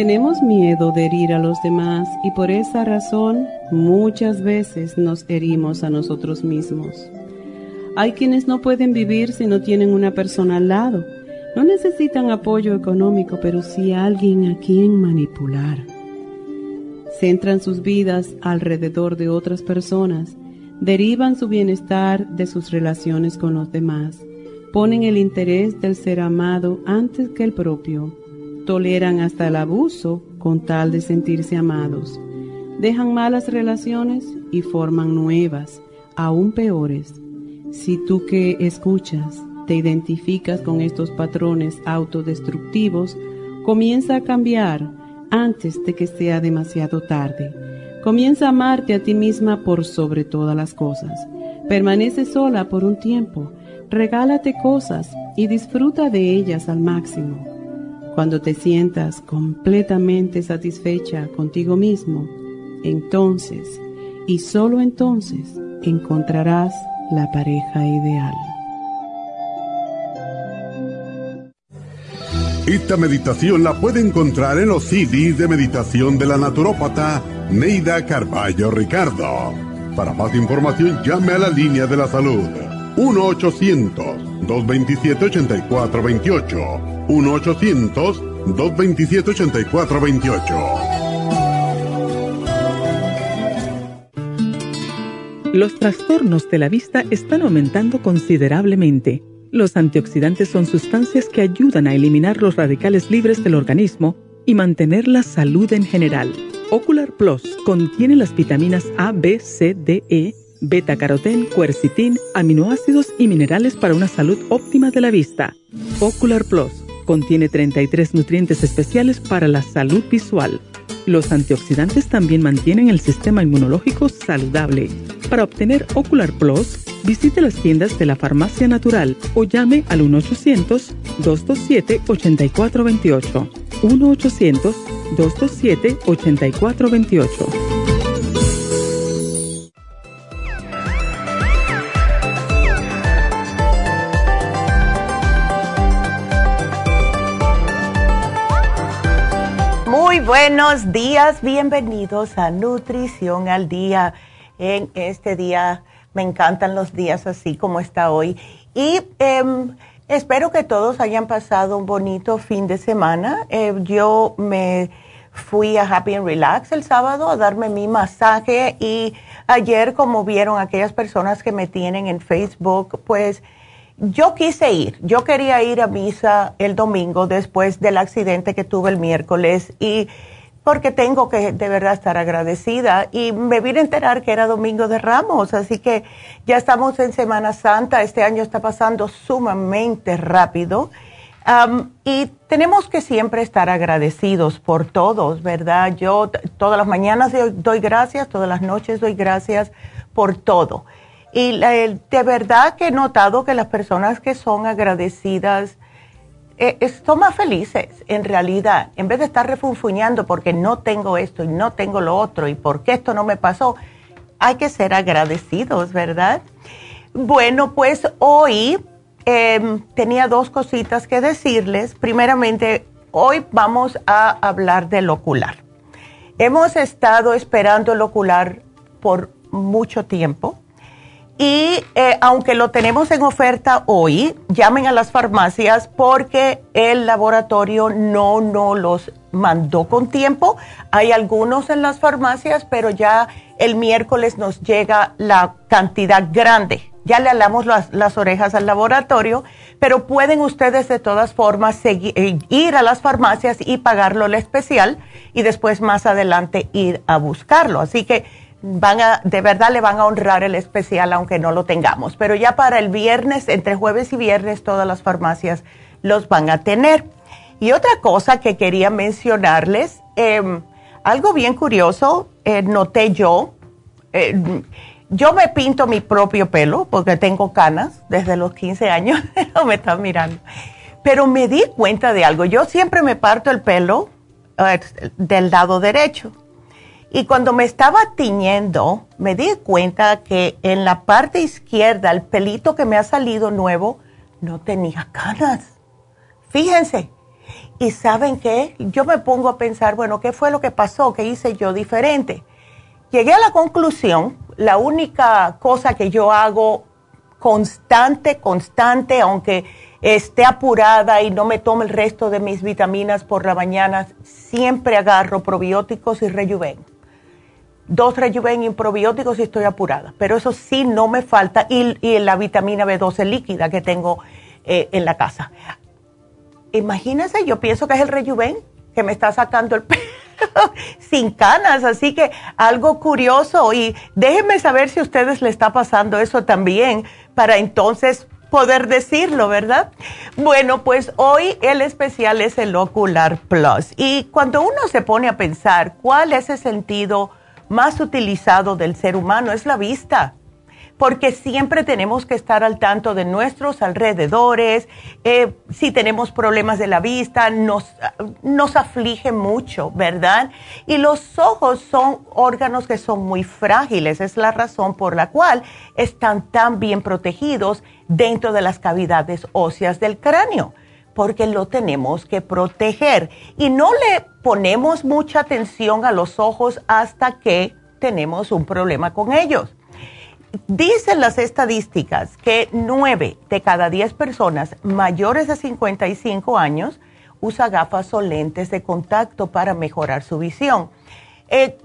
Tenemos miedo de herir a los demás y por esa razón muchas veces nos herimos a nosotros mismos. Hay quienes no pueden vivir si no tienen una persona al lado. No necesitan apoyo económico, pero sí alguien a quien manipular. Centran sus vidas alrededor de otras personas, derivan su bienestar de sus relaciones con los demás, ponen el interés del ser amado antes que el propio toleran hasta el abuso con tal de sentirse amados. Dejan malas relaciones y forman nuevas, aún peores. Si tú que escuchas te identificas con estos patrones autodestructivos, comienza a cambiar antes de que sea demasiado tarde. Comienza a amarte a ti misma por sobre todas las cosas. Permanece sola por un tiempo, regálate cosas y disfruta de ellas al máximo. Cuando te sientas completamente satisfecha contigo mismo, entonces y solo entonces encontrarás la pareja ideal. Esta meditación la puede encontrar en los CDs de meditación de la naturópata Neida Carballo Ricardo. Para más información llame a la línea de la salud 1-800-227-8428 1-800-227-8428. Los trastornos de la vista están aumentando considerablemente. Los antioxidantes son sustancias que ayudan a eliminar los radicales libres del organismo y mantener la salud en general. Ocular Plus contiene las vitaminas A, B, C, D, E, beta carotén, cuercitín, aminoácidos y minerales para una salud óptima de la vista. Ocular Plus Contiene 33 nutrientes especiales para la salud visual. Los antioxidantes también mantienen el sistema inmunológico saludable. Para obtener Ocular Plus, visite las tiendas de la Farmacia Natural o llame al 1-800-227-8428. 1-800-227-8428. Buenos días, bienvenidos a Nutrición al Día. En este día me encantan los días así como está hoy. Y em, espero que todos hayan pasado un bonito fin de semana. Eh, yo me fui a Happy and Relax el sábado a darme mi masaje y ayer, como vieron aquellas personas que me tienen en Facebook, pues yo quise ir, yo quería ir a misa el domingo después del accidente que tuve el miércoles y porque tengo que de verdad estar agradecida y me vine a enterar que era domingo de Ramos, así que ya estamos en Semana Santa, este año está pasando sumamente rápido y tenemos que siempre estar agradecidos por todos, ¿verdad? Yo todas las mañanas doy gracias, todas las noches doy gracias por todo. Y de verdad que he notado que las personas que son agradecidas eh, son más felices en realidad. En vez de estar refunfuñando porque no tengo esto y no tengo lo otro y porque esto no me pasó, hay que ser agradecidos, ¿verdad? Bueno, pues hoy em, tenía dos cositas que decirles. Primeramente, hoy vamos a hablar del ocular. Hemos estado esperando el ocular por mucho tiempo y eh, aunque lo tenemos en oferta hoy, llamen a las farmacias porque el laboratorio no nos los mandó con tiempo. Hay algunos en las farmacias, pero ya el miércoles nos llega la cantidad grande. Ya le alamos las, las orejas al laboratorio, pero pueden ustedes de todas formas eh, ir a las farmacias y pagarlo el especial y después más adelante ir a buscarlo. Así que van a, de verdad le van a honrar el especial aunque no lo tengamos. Pero ya para el viernes, entre jueves y viernes, todas las farmacias los van a tener. Y otra cosa que quería mencionarles, em, algo bien curioso, eh, noté yo, eh, yo me pinto mi propio pelo porque tengo canas desde los 15 años, no me están mirando, pero me di cuenta de algo, yo siempre me parto el pelo eh, del lado derecho y cuando me estaba tiñendo, me di cuenta que en la parte izquierda, el pelito que me ha salido nuevo, no tenía canas. Fíjense. Y saben qué? Yo me pongo a pensar, bueno, ¿qué fue lo que pasó? ¿Qué hice yo diferente? Llegué a la conclusión, la única cosa que yo hago constante, constante, aunque esté apurada y no me tome el resto de mis vitaminas por la mañana, siempre agarro probióticos y rejuven dos rejuven y probióticos y estoy apurada. Pero eso sí no me falta y, la vitamina B12 líquida que tengo eh, en la casa. Imagínense, yo pienso que es el rejuven que me está sacando el pelo sin canas, así que algo curioso y déjenme saber si a ustedes le está pasando eso también para entonces poder decirlo, ¿verdad? Bueno, pues hoy el especial es el Ocular Plus y cuando uno se pone a pensar cuál es el sentido más utilizado del ser humano es la vista, porque siempre tenemos que estar al tanto de nuestros alrededores, eh, si tenemos problemas de la vista, nos, nos aflige mucho, ¿verdad? Y los ojos son órganos que son muy frágiles, es la razón por la cual están tan bien protegidos dentro de las cavidades óseas del cráneo porque lo tenemos que proteger. Y no le ponemos mucha atención a los ojos hasta que tenemos un problema con ellos. Dicen las estadísticas que 9 de cada 10 personas mayores de 55 años usa gafas o lentes de contacto para mejorar su visión. Eh,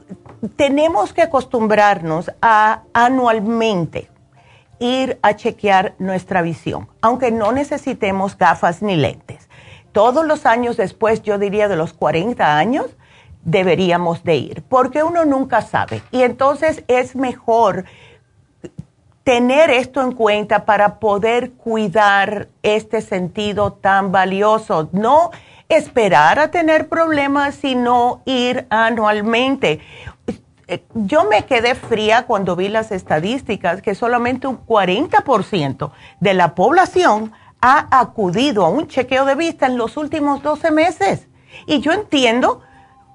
tenemos que acostumbrarnos a anualmente ir a chequear nuestra visión, aunque no necesitemos gafas ni lentes. Todos los años después, yo diría de los 40 años, deberíamos de ir, porque uno nunca sabe. Y entonces es mejor tener esto en cuenta para poder cuidar este sentido tan valioso. No esperar a tener problemas, sino ir anualmente. Eh, yo me quedé fría cuando vi las estadísticas que solamente un 40% de la población ha acudido a un chequeo de vista en los últimos 12 meses. Y yo entiendo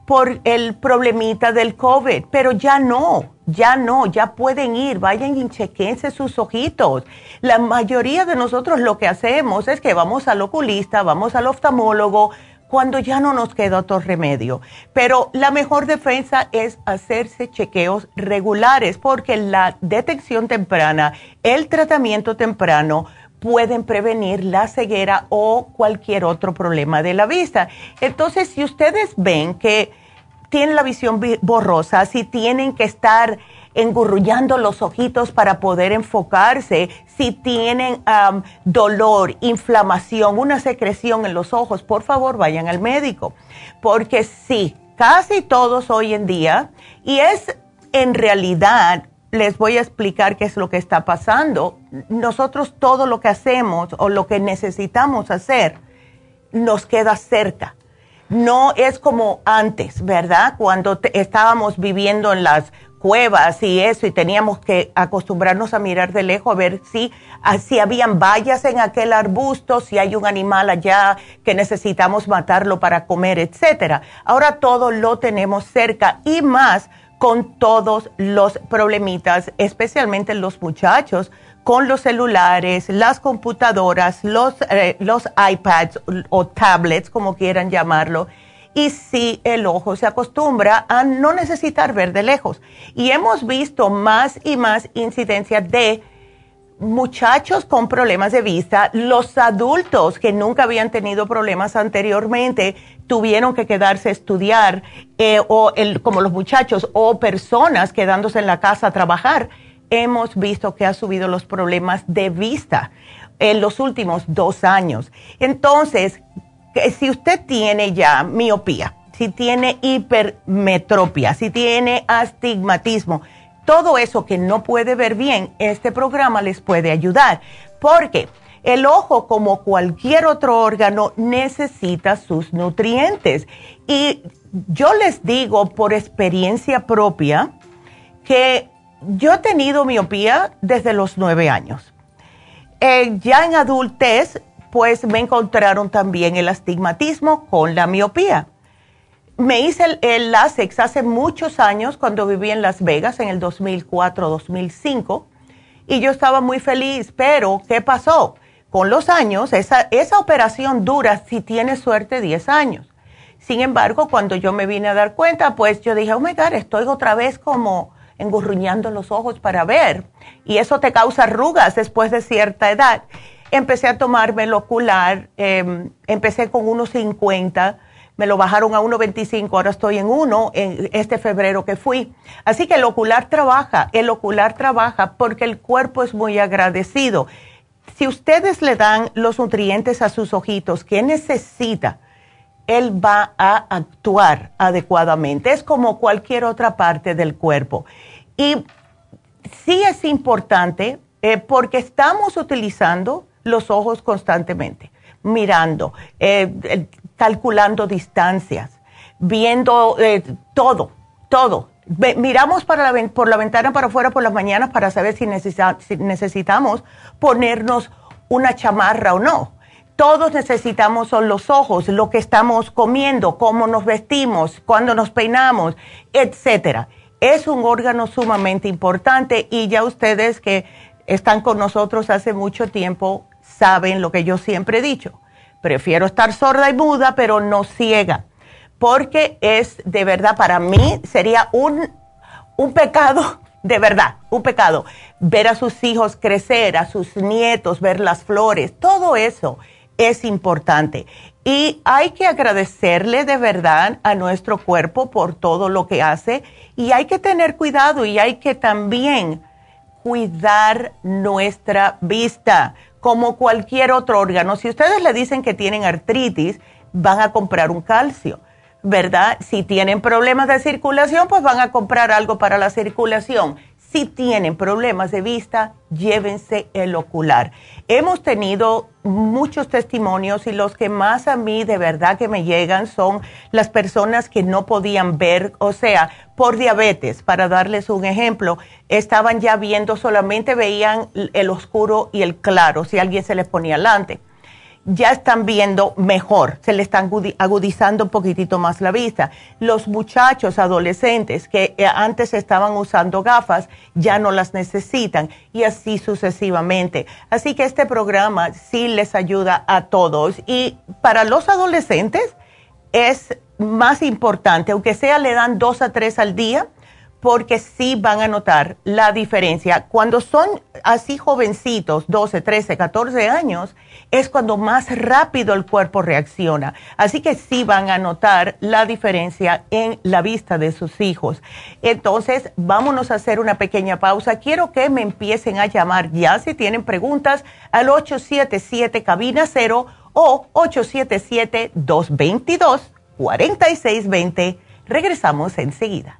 por el problemita del COVID, pero ya no, ya no, ya pueden ir, vayan y chequense sus ojitos. La mayoría de nosotros lo que hacemos es que vamos al oculista, vamos al oftalmólogo, cuando ya no nos queda otro remedio. Pero la mejor defensa es hacerse chequeos regulares porque la detección temprana, el tratamiento temprano pueden prevenir la ceguera o cualquier otro problema de la vista. Entonces, si ustedes ven que tienen la visión borrosa, si tienen que estar engurrullando los ojitos para poder enfocarse, si tienen dolor, inflamación, una secreción en los ojos, por favor vayan al médico. Porque sí, casi todos hoy en día, y es en realidad, les voy a explicar qué es lo que está pasando. Nosotros todo lo que hacemos o lo que necesitamos hacer nos queda cerca. No es como antes, ¿verdad? Cuando estábamos viviendo en las cuevas y eso, y teníamos que acostumbrarnos a mirar de lejos a ver si, ah, si habían vallas en aquel arbusto, si hay un animal allá que necesitamos matarlo para comer, etcétera. Ahora todo lo tenemos cerca y más con todos los problemitas, especialmente los muchachos, con los celulares, las computadoras, los, eh, los iPads o tablets, como quieran llamarlo y si el ojo se acostumbra a no necesitar ver de lejos. Y hemos visto más y más incidencia de muchachos con problemas de vista, los adultos que nunca habían tenido problemas anteriormente tuvieron que quedarse a estudiar, eh, o como los muchachos, o personas quedándose en la casa a trabajar. Hemos visto que ha subido los problemas de vista en los últimos dos años. Entonces, si usted tiene ya miopía, si tiene hipermetropia, si tiene astigmatismo, todo eso que no puede ver bien, este programa les puede ayudar. Porque el ojo, como cualquier otro órgano, necesita sus nutrientes. Y yo les digo por experiencia propia que yo he tenido miopía desde los nueve años. Eh, ya en adultez, pues me encontraron también el astigmatismo con la miopía. Me hice el, el hace muchos años cuando viví en Las Vegas en el 2004-2005 y yo estaba muy feliz, pero ¿qué pasó? Con los años, esa, esa operación dura, si tienes suerte, 10 años. Sin embargo, cuando yo me vine a dar cuenta, pues yo dije, oh my God, estoy otra vez como engurruñando los ojos para ver. Y eso te causa arrugas después de cierta edad. Empecé a tomarme el ocular, em, empecé con 1,50, me lo bajaron a 1,25, ahora estoy en 1 en este febrero que fui. Así que el ocular trabaja, el ocular trabaja porque el cuerpo es muy agradecido. Si ustedes le dan los nutrientes a sus ojitos ¿qué necesita, él va a actuar adecuadamente. Es como cualquier otra parte del cuerpo. Y sí es importante eh, porque estamos utilizando los ojos constantemente, mirando, eh, calculando distancias, viendo eh, todo, todo. miramos para la, por la ventana para afuera por las mañanas para saber si necesitamos ponernos una chamarra o no todos necesitamos son los ojos, lo que estamos comiendo, cómo nos vestimos, cuándo nos peinamos, etcétera. Es un órgano sumamente importante y ya ustedes que están con nosotros hace mucho tiempo saben lo que yo siempre he dicho. Prefiero estar sorda y muda, pero no ciega, porque es de verdad para mí sería un, un pecado de verdad, un pecado. Ver a sus hijos crecer, a sus nietos, ver las flores, todo eso es importante. Y hay que agradecerle de verdad a nuestro cuerpo por todo lo que hace y hay que tener cuidado y hay que también cuidar nuestra vista como cualquier otro órgano. Si ustedes le dicen que tienen artritis, van a comprar un calcio, ¿verdad? Si tienen problemas de circulación, pues van a comprar algo para la circulación. Si tienen problemas de vista, llévense el ocular. Hemos tenido muchos testimonios y los que más a mí de verdad que me llegan son las personas que no podían ver, o sea, por diabetes, para darles un ejemplo, estaban ya viendo, solamente veían el oscuro y el claro, si alguien se les ponía delante ya están viendo mejor, se le están agudizando un poquitito más la vista. Los muchachos adolescentes que eh, antes estaban usando gafas ya no las necesitan y así sucesivamente. Así que este programa sí les ayuda a todos y para los adolescentes es más importante, aunque sea le dan dos a tres al día, porque sí van a notar la diferencia. Cuando son así jovencitos, 12, 13, 14 años, es cuando más rápido el cuerpo reacciona. Así que sí van a notar la diferencia en la vista de sus hijos. Entonces, vámonos a hacer una pequeña pausa. Quiero que me empiecen a llamar ya si tienen preguntas al 877 cabina 0 o 877 222 4620. Regresamos enseguida.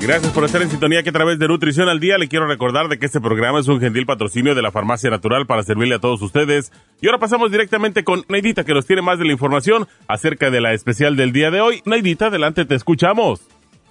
Gracias por estar en sintonía que a través de Nutrición al Día le quiero recordar de que este programa es un gentil patrocinio de la Farmacia Natural para servirle a todos ustedes. Y ahora pasamos directamente con Neidita que nos tiene más de la información acerca de la especial del día de hoy. Neidita, adelante, te escuchamos.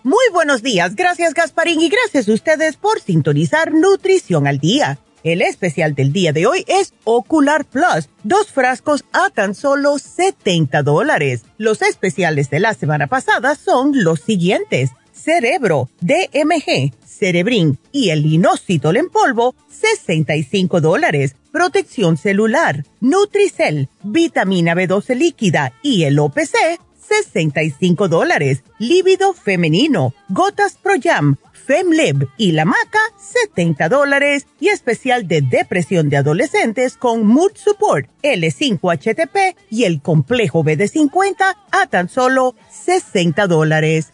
Muy buenos días, gracias Gasparín y gracias a ustedes por sintonizar Nutrición al Día. El especial del día de hoy es Ocular Plus, dos frascos a tan solo 70 dólares. Los especiales de la semana pasada son los siguientes. Cerebro, DMG, Cerebrin y el inositol en polvo, 65 dólares. Protección celular, Nutricel, vitamina B12 líquida y el OPC, 65 dólares. Líbido femenino, gotas Pro Jam, FemLib y la maca, 70 dólares. Y especial de depresión de adolescentes con Mood Support, L5-HTP y el complejo BD50 a tan solo 60 dólares.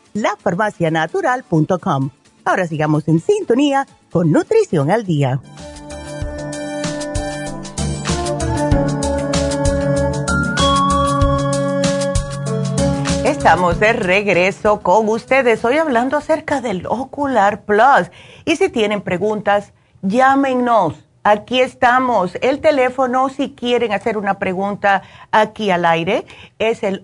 lafarmacianatural.com. Ahora sigamos en sintonía con Nutrición al Día. Estamos de regreso con ustedes, hoy hablando acerca del Ocular Plus. Y si tienen preguntas, llámenos. Aquí estamos. El teléfono, si quieren hacer una pregunta aquí al aire, es el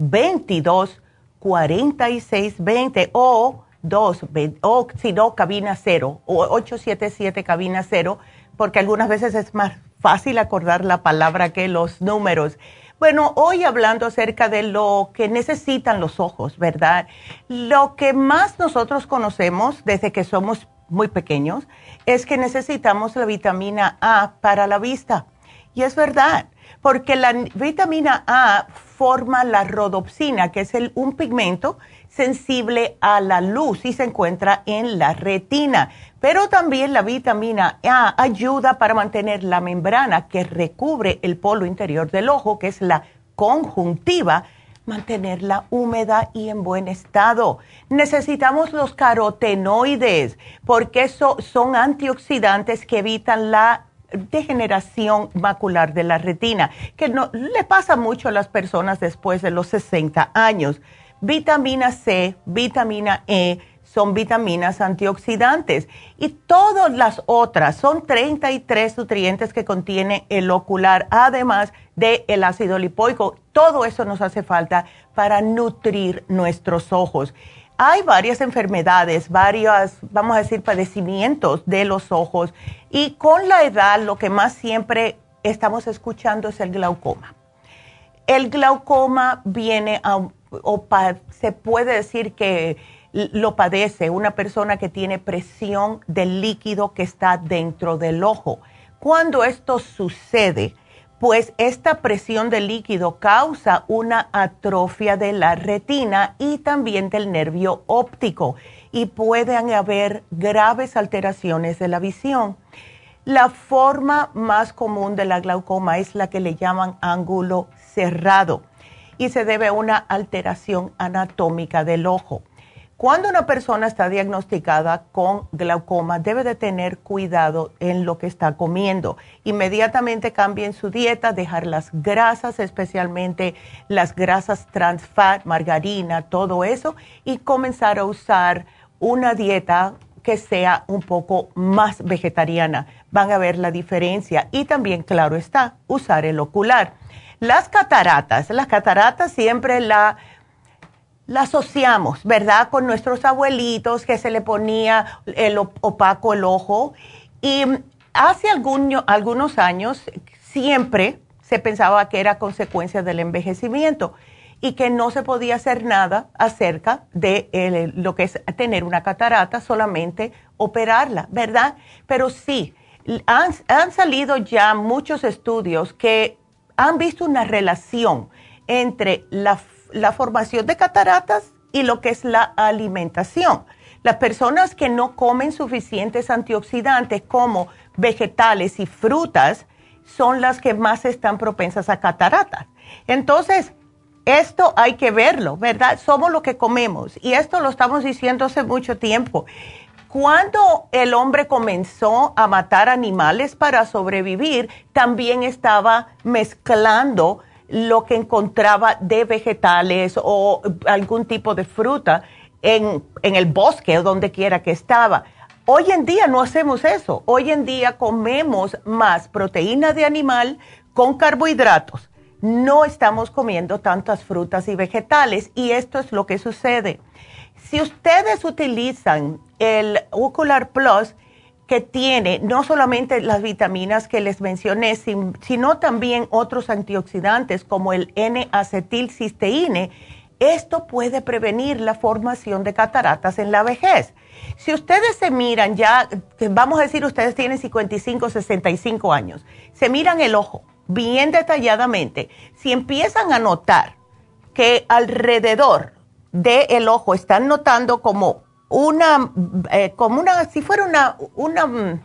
877-222-4620 o, 2, o si no, cabina cero, o 877 cabina cero, porque algunas veces es más fácil acordar la palabra que los números. Bueno, hoy hablando acerca de lo que necesitan los ojos, ¿verdad? Lo que más nosotros conocemos desde que somos muy pequeños es que necesitamos la vitamina A para la vista. Y es verdad, porque la vitamina A forma la rodopsina, que es un pigmento sensible a la luz y se encuentra en la retina. Pero también la vitamina A ayuda para mantener la membrana que recubre el polo interior del ojo, que es la conjuntiva, mantenerla húmeda y en buen estado. Necesitamos los carotenoides porque eso son antioxidantes que evitan la degeneración macular de la retina, que no le pasa mucho a las personas después de los 60 años. Vitamina C, vitamina E, son vitaminas antioxidantes y todas las otras son 33 nutrientes que contiene el ocular, además del el ácido lipoico. Todo eso nos hace falta para nutrir nuestros ojos. Hay varias enfermedades, varios, vamos a decir, padecimientos de los ojos y con la edad lo que más siempre estamos escuchando es el glaucoma. El glaucoma viene a, o se puede decir que lo padece una persona que tiene presión del líquido que está dentro del ojo. Cuando esto sucede, pues esta presión del líquido causa una atrofia de la retina y también del nervio óptico y pueden haber graves alteraciones de la visión. La forma más común de la glaucoma es la que le llaman ángulo cerrado y se debe a una alteración anatómica del ojo. Cuando una persona está diagnosticada con glaucoma, debe de tener cuidado en lo que está comiendo. Inmediatamente cambien su dieta, dejar las grasas, especialmente las grasas trans fat, margarina, todo eso, y comenzar a usar una dieta que sea un poco más vegetariana. Van a ver la diferencia. Y también, claro está, usar el ocular. Las cataratas, las cataratas siempre la la asociamos, ¿verdad? Con nuestros abuelitos que se le ponía el opaco el ojo. Y hace algunos años siempre se pensaba que era consecuencia del envejecimiento y que no se podía hacer nada acerca de lo que es tener una catarata, solamente operarla, ¿verdad? Pero sí, han, han salido ya muchos estudios que han visto una relación entre la la formación de cataratas y lo que es la alimentación. Las personas que no comen suficientes antioxidantes como vegetales y frutas son las que más están propensas a cataratas. Entonces, esto hay que verlo, ¿verdad? Somos lo que comemos y esto lo estamos diciendo hace mucho tiempo. Cuando el hombre comenzó a matar animales para sobrevivir, también estaba mezclando lo que encontraba de vegetales o algún tipo de fruta en, el bosque o donde quiera que estaba. Hoy en día no hacemos eso. Hoy en día comemos más proteína de animal con carbohidratos. No estamos comiendo tantas frutas y vegetales y esto es lo que sucede. Si ustedes utilizan el Ocular Plus, que tiene no solamente las vitaminas que les mencioné, sino también otros antioxidantes como el N-acetilcisteína, esto puede prevenir la formación de cataratas en la vejez. Si ustedes se miran ya, vamos a decir ustedes tienen 55, 65 años, se miran el ojo bien detalladamente, si empiezan a notar que alrededor del ojo están notando como una, eh, como una, si fuera una, una,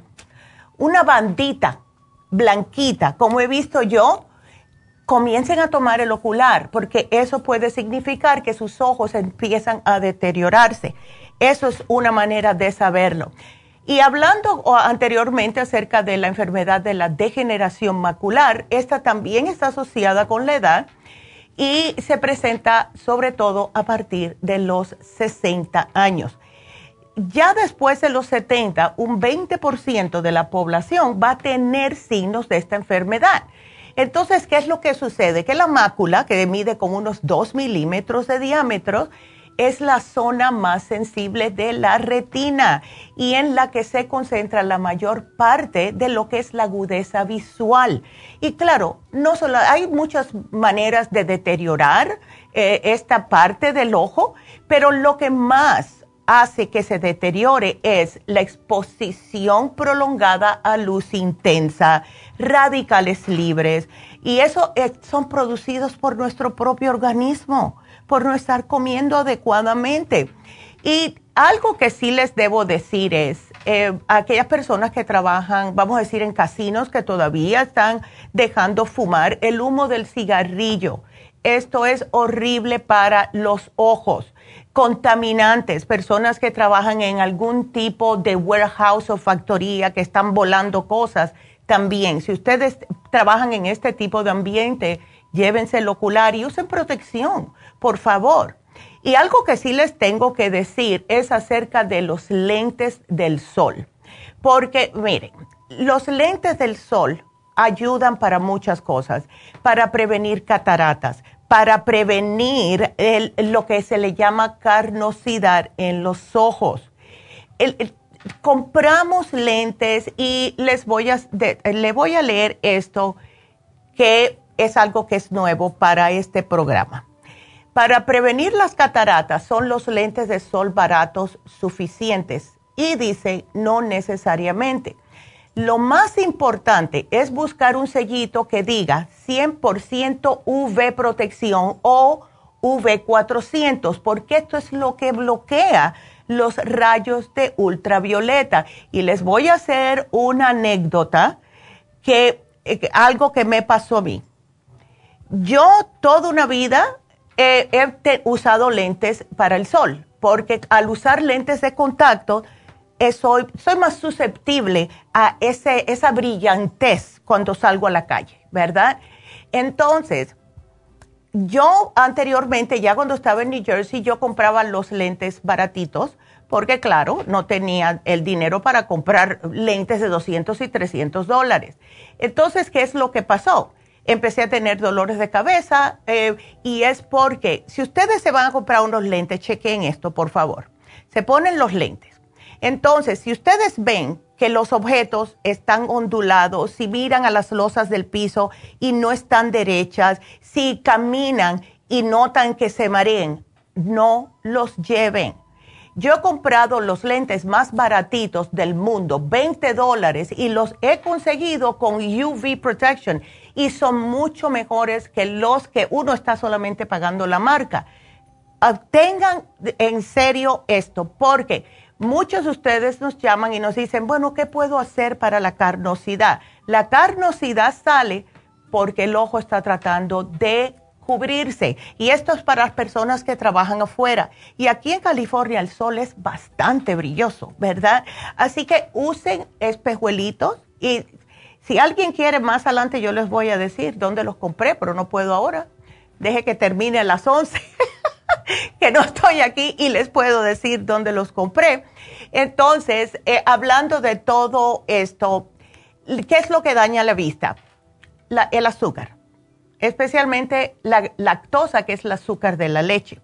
una bandita blanquita, como he visto yo, comiencen a tomar el ocular, porque eso puede significar que sus ojos empiezan a deteriorarse. Eso es una manera de saberlo. Y hablando anteriormente acerca de la enfermedad de la degeneración macular, esta también está asociada con la edad y se presenta sobre todo a partir de los 60 años ya después de los 70, un 20% de la población va a tener signos de esta enfermedad. Entonces, ¿qué es lo que sucede? Que la mácula, que mide como unos 2 milímetros de diámetro, es la zona más sensible de la retina y en la que se concentra la mayor parte de lo que es la agudeza visual. Y claro, no solo hay muchas maneras de deteriorar eh, esta parte del ojo, pero lo que más hace que se deteriore es la exposición prolongada a luz intensa, radicales libres, y eso son producidos por nuestro propio organismo, por no estar comiendo adecuadamente. Y algo que sí les debo decir es, eh, aquellas personas que trabajan, vamos a decir, en casinos que todavía están dejando fumar el humo del cigarrillo, esto es horrible para los ojos contaminantes, personas que trabajan en algún tipo de warehouse o factoría que están volando cosas, también. Si ustedes trabajan en este tipo de ambiente, llévense el ocular y usen protección, por favor. Y algo que sí les tengo que decir es acerca de los lentes del sol. Porque, miren, los lentes del sol ayudan para muchas cosas, para prevenir cataratas, para prevenir lo que se le llama carnosidad en los ojos. compramos lentes y les voy a, le voy a leer esto que es algo que es nuevo para este programa. Para prevenir las cataratas son los lentes de sol baratos suficientes y dice no necesariamente. Lo más importante es buscar un sellito que diga 100% UV protección o UV400, porque esto es lo que bloquea los rayos de ultravioleta. Y les voy a hacer una anécdota que eh, algo que me pasó a mí. Yo toda una vida he usado lentes para el sol, porque al usar lentes de contacto soy, más susceptible a ese, esa brillantez cuando salgo a la calle, ¿verdad? Entonces, yo anteriormente, ya cuando estaba en New Jersey, yo compraba los lentes baratitos, porque claro, no tenía el dinero para comprar lentes de 200 y 300 dólares. Entonces, ¿qué es lo que pasó? Empecé a tener dolores de cabeza eh, y es porque si ustedes se van a comprar unos lentes, chequen esto, por favor. Se ponen los lentes entonces, si ustedes ven que los objetos están ondulados, si miran a las losas del piso y no están derechas, si caminan y notan que se mareen, no los lleven. Yo he comprado los lentes más baratitos del mundo, 20 dólares, y los he conseguido con UV Protection y son mucho mejores que los que uno está solamente pagando la marca. Tengan en serio esto, porque Muchos de ustedes nos llaman y nos dicen, bueno, ¿qué puedo hacer para la carnosidad? La carnosidad sale porque el ojo está tratando de cubrirse. Y esto es para las personas que trabajan afuera. Y aquí en California el sol es bastante brilloso, ¿verdad? Así que usen espejuelitos y si alguien quiere más adelante yo les voy a decir dónde los compré, pero no puedo ahora. Deje que termine a las 11, que no estoy aquí y les puedo decir dónde los compré. Entonces, eh, hablando de todo esto, ¿qué es lo que daña la vista? el azúcar especialmente la lactosa, que es el azúcar de la leche.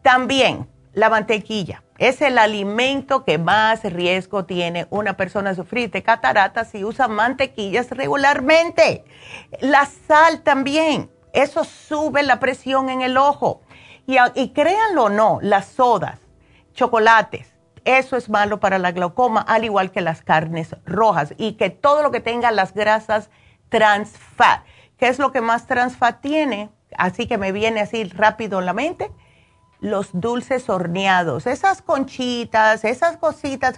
También la mantequilla. Es el alimento que más riesgo tiene una persona a sufrir de cataratas si usa mantequillas regularmente. La sal también. Eso sube la presión en el ojo. Y, y créanlo o no, las sodas, chocolates, eso es malo para la glaucoma, al igual que las carnes rojas y que todo lo que tenga las grasas trans fat ¿Qué es lo que más transfat tiene? Así que me viene así rápido en la mente. Los dulces horneados, esas conchitas, esas cositas.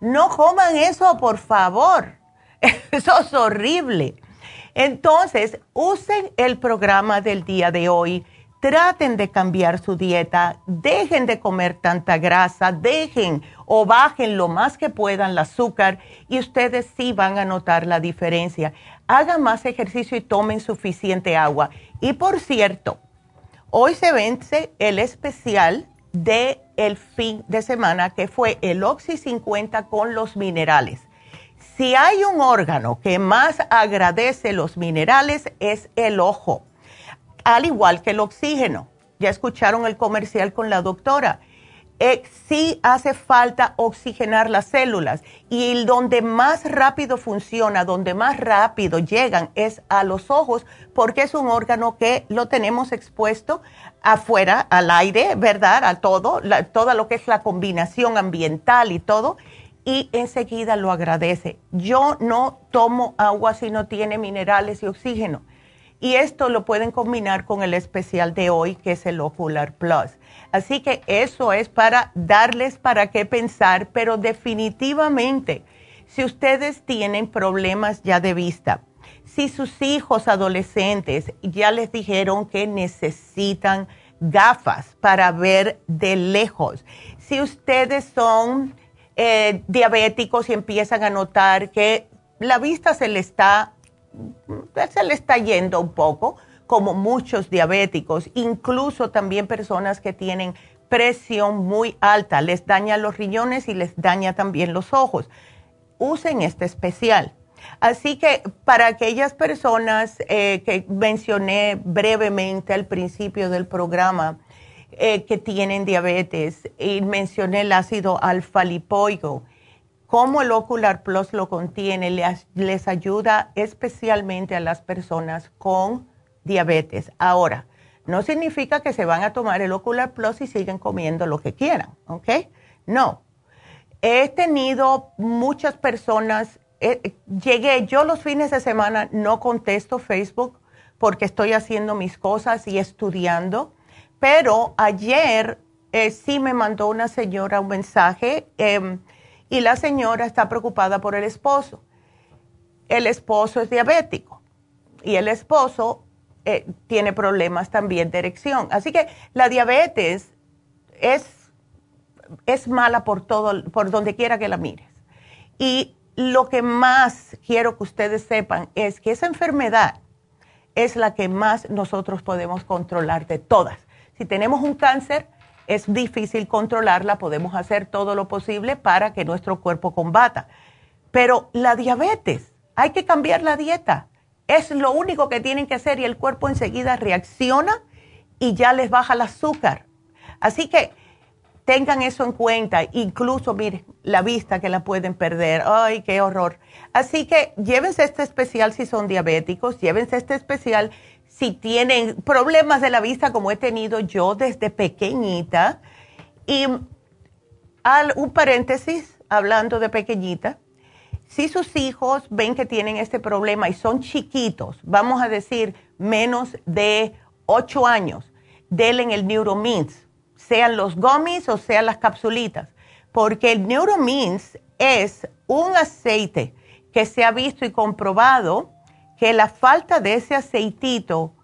No coman eso, por favor. Eso es horrible. Entonces, usen el programa del día de hoy. Traten de cambiar su dieta. Dejen de comer tanta grasa. Dejen o bajen lo más que puedan el azúcar y ustedes sí van a notar la diferencia hagan más ejercicio y tomen suficiente agua. Y por cierto, hoy se vence el especial de el fin de semana que fue el Oxy 50 con los minerales. Si hay un órgano que más agradece los minerales es el ojo, al igual que el oxígeno. Ya escucharon el comercial con la doctora. Eh, sí hace falta oxigenar las células y donde más rápido funciona, donde más rápido llegan es a los ojos porque es un órgano que lo tenemos expuesto afuera, al aire, ¿verdad? A todo, todo lo que es la combinación ambiental y todo y enseguida lo agradece. Yo no tomo agua si no tiene minerales y oxígeno. Y esto lo pueden combinar con el especial de hoy, que es el Ocular Plus. Así que eso es para darles para qué pensar, pero definitivamente, si ustedes tienen problemas ya de vista, si sus hijos adolescentes ya les dijeron que necesitan gafas para ver de lejos, si ustedes son eh, diabéticos y empiezan a notar que la vista se le está, se le está yendo un poco, como muchos diabéticos, incluso también personas que tienen presión muy alta, les daña los riñones y les daña también los ojos. Usen este especial. Así que para aquellas personas eh, que mencioné brevemente al principio del programa eh, que tienen diabetes y mencioné el ácido alfa-lipoico, como el Ocular Plus lo contiene, les, ayuda especialmente a las personas con diabetes. Ahora, no significa que se van a tomar el Ocular Plus y siguen comiendo lo que quieran, ¿ok? No. He tenido muchas personas, eh, llegué, yo los fines de semana no contesto Facebook porque estoy haciendo mis cosas y estudiando, pero ayer eh, sí me mandó una señora un mensaje em, y la señora está preocupada por el esposo. El esposo es diabético y el esposo eh, tiene problemas también de erección. Así que la diabetes es, es mala por todo, por donde quiera que la mires. Y lo que más quiero que ustedes sepan es que esa enfermedad es la que más nosotros podemos controlar de todas. Si tenemos un cáncer, es difícil controlarla, podemos hacer todo lo posible para que nuestro cuerpo combata. Pero la diabetes, hay que cambiar la dieta. Es lo único que tienen que hacer y el cuerpo enseguida reacciona y ya les baja el azúcar. Así que tengan eso en cuenta, incluso, miren, la vista que la pueden perder. Ay, qué horror. Así que llévense este especial si son diabéticos, llévense este especial si tienen problemas de la vista como he tenido yo desde pequeñita. Y al, un paréntesis, hablando de pequeñita, si sus hijos ven que tienen este problema y son chiquitos, vamos a decir menos de 8 años, denle el Neuromins, sean los gummies o sean las capsulitas, porque el Neuromins es un aceite que se ha visto y comprobado que la falta de ese aceitito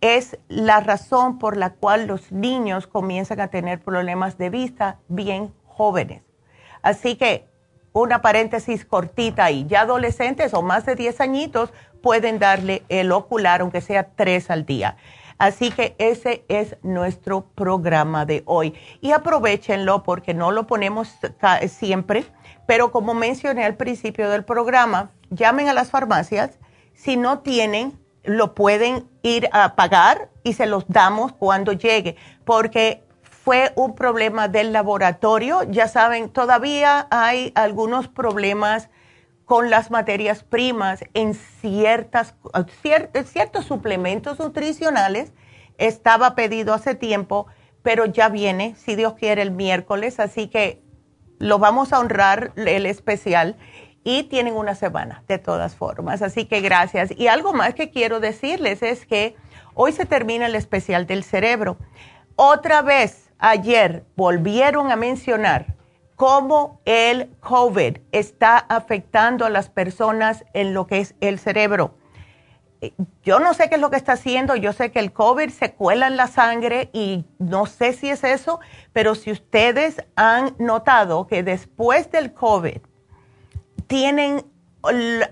es la razón por la cual los niños comienzan a tener problemas de vista bien jóvenes. Así que una paréntesis cortita ahí, ya adolescentes o más de 10 añitos pueden darle el ocular, aunque sea tres al día. Así que ese es nuestro programa de hoy. Y aprovechenlo porque no lo ponemos siempre, pero como mencioné al principio del programa, llamen a las farmacias. Si no tienen, lo pueden ir a pagar y se los damos cuando llegue, porque fue un problema del laboratorio. Ya saben, todavía hay algunos problemas con las materias primas en ciertas, ciertos suplementos nutricionales. Estaba pedido hace tiempo, pero ya viene, si Dios quiere, el miércoles, así que lo vamos a honrar el especial y tienen una semana de todas formas. Así que gracias. Y algo más que quiero decirles es que hoy se termina el especial del cerebro. Otra vez, ayer volvieron a mencionar cómo el COVID está afectando a las personas en lo que es el cerebro. Eh, yo no sé qué es lo que está haciendo, yo sé que el COVID se cuela en la sangre y no sé si es eso, pero si ustedes han notado que después del COVID tienen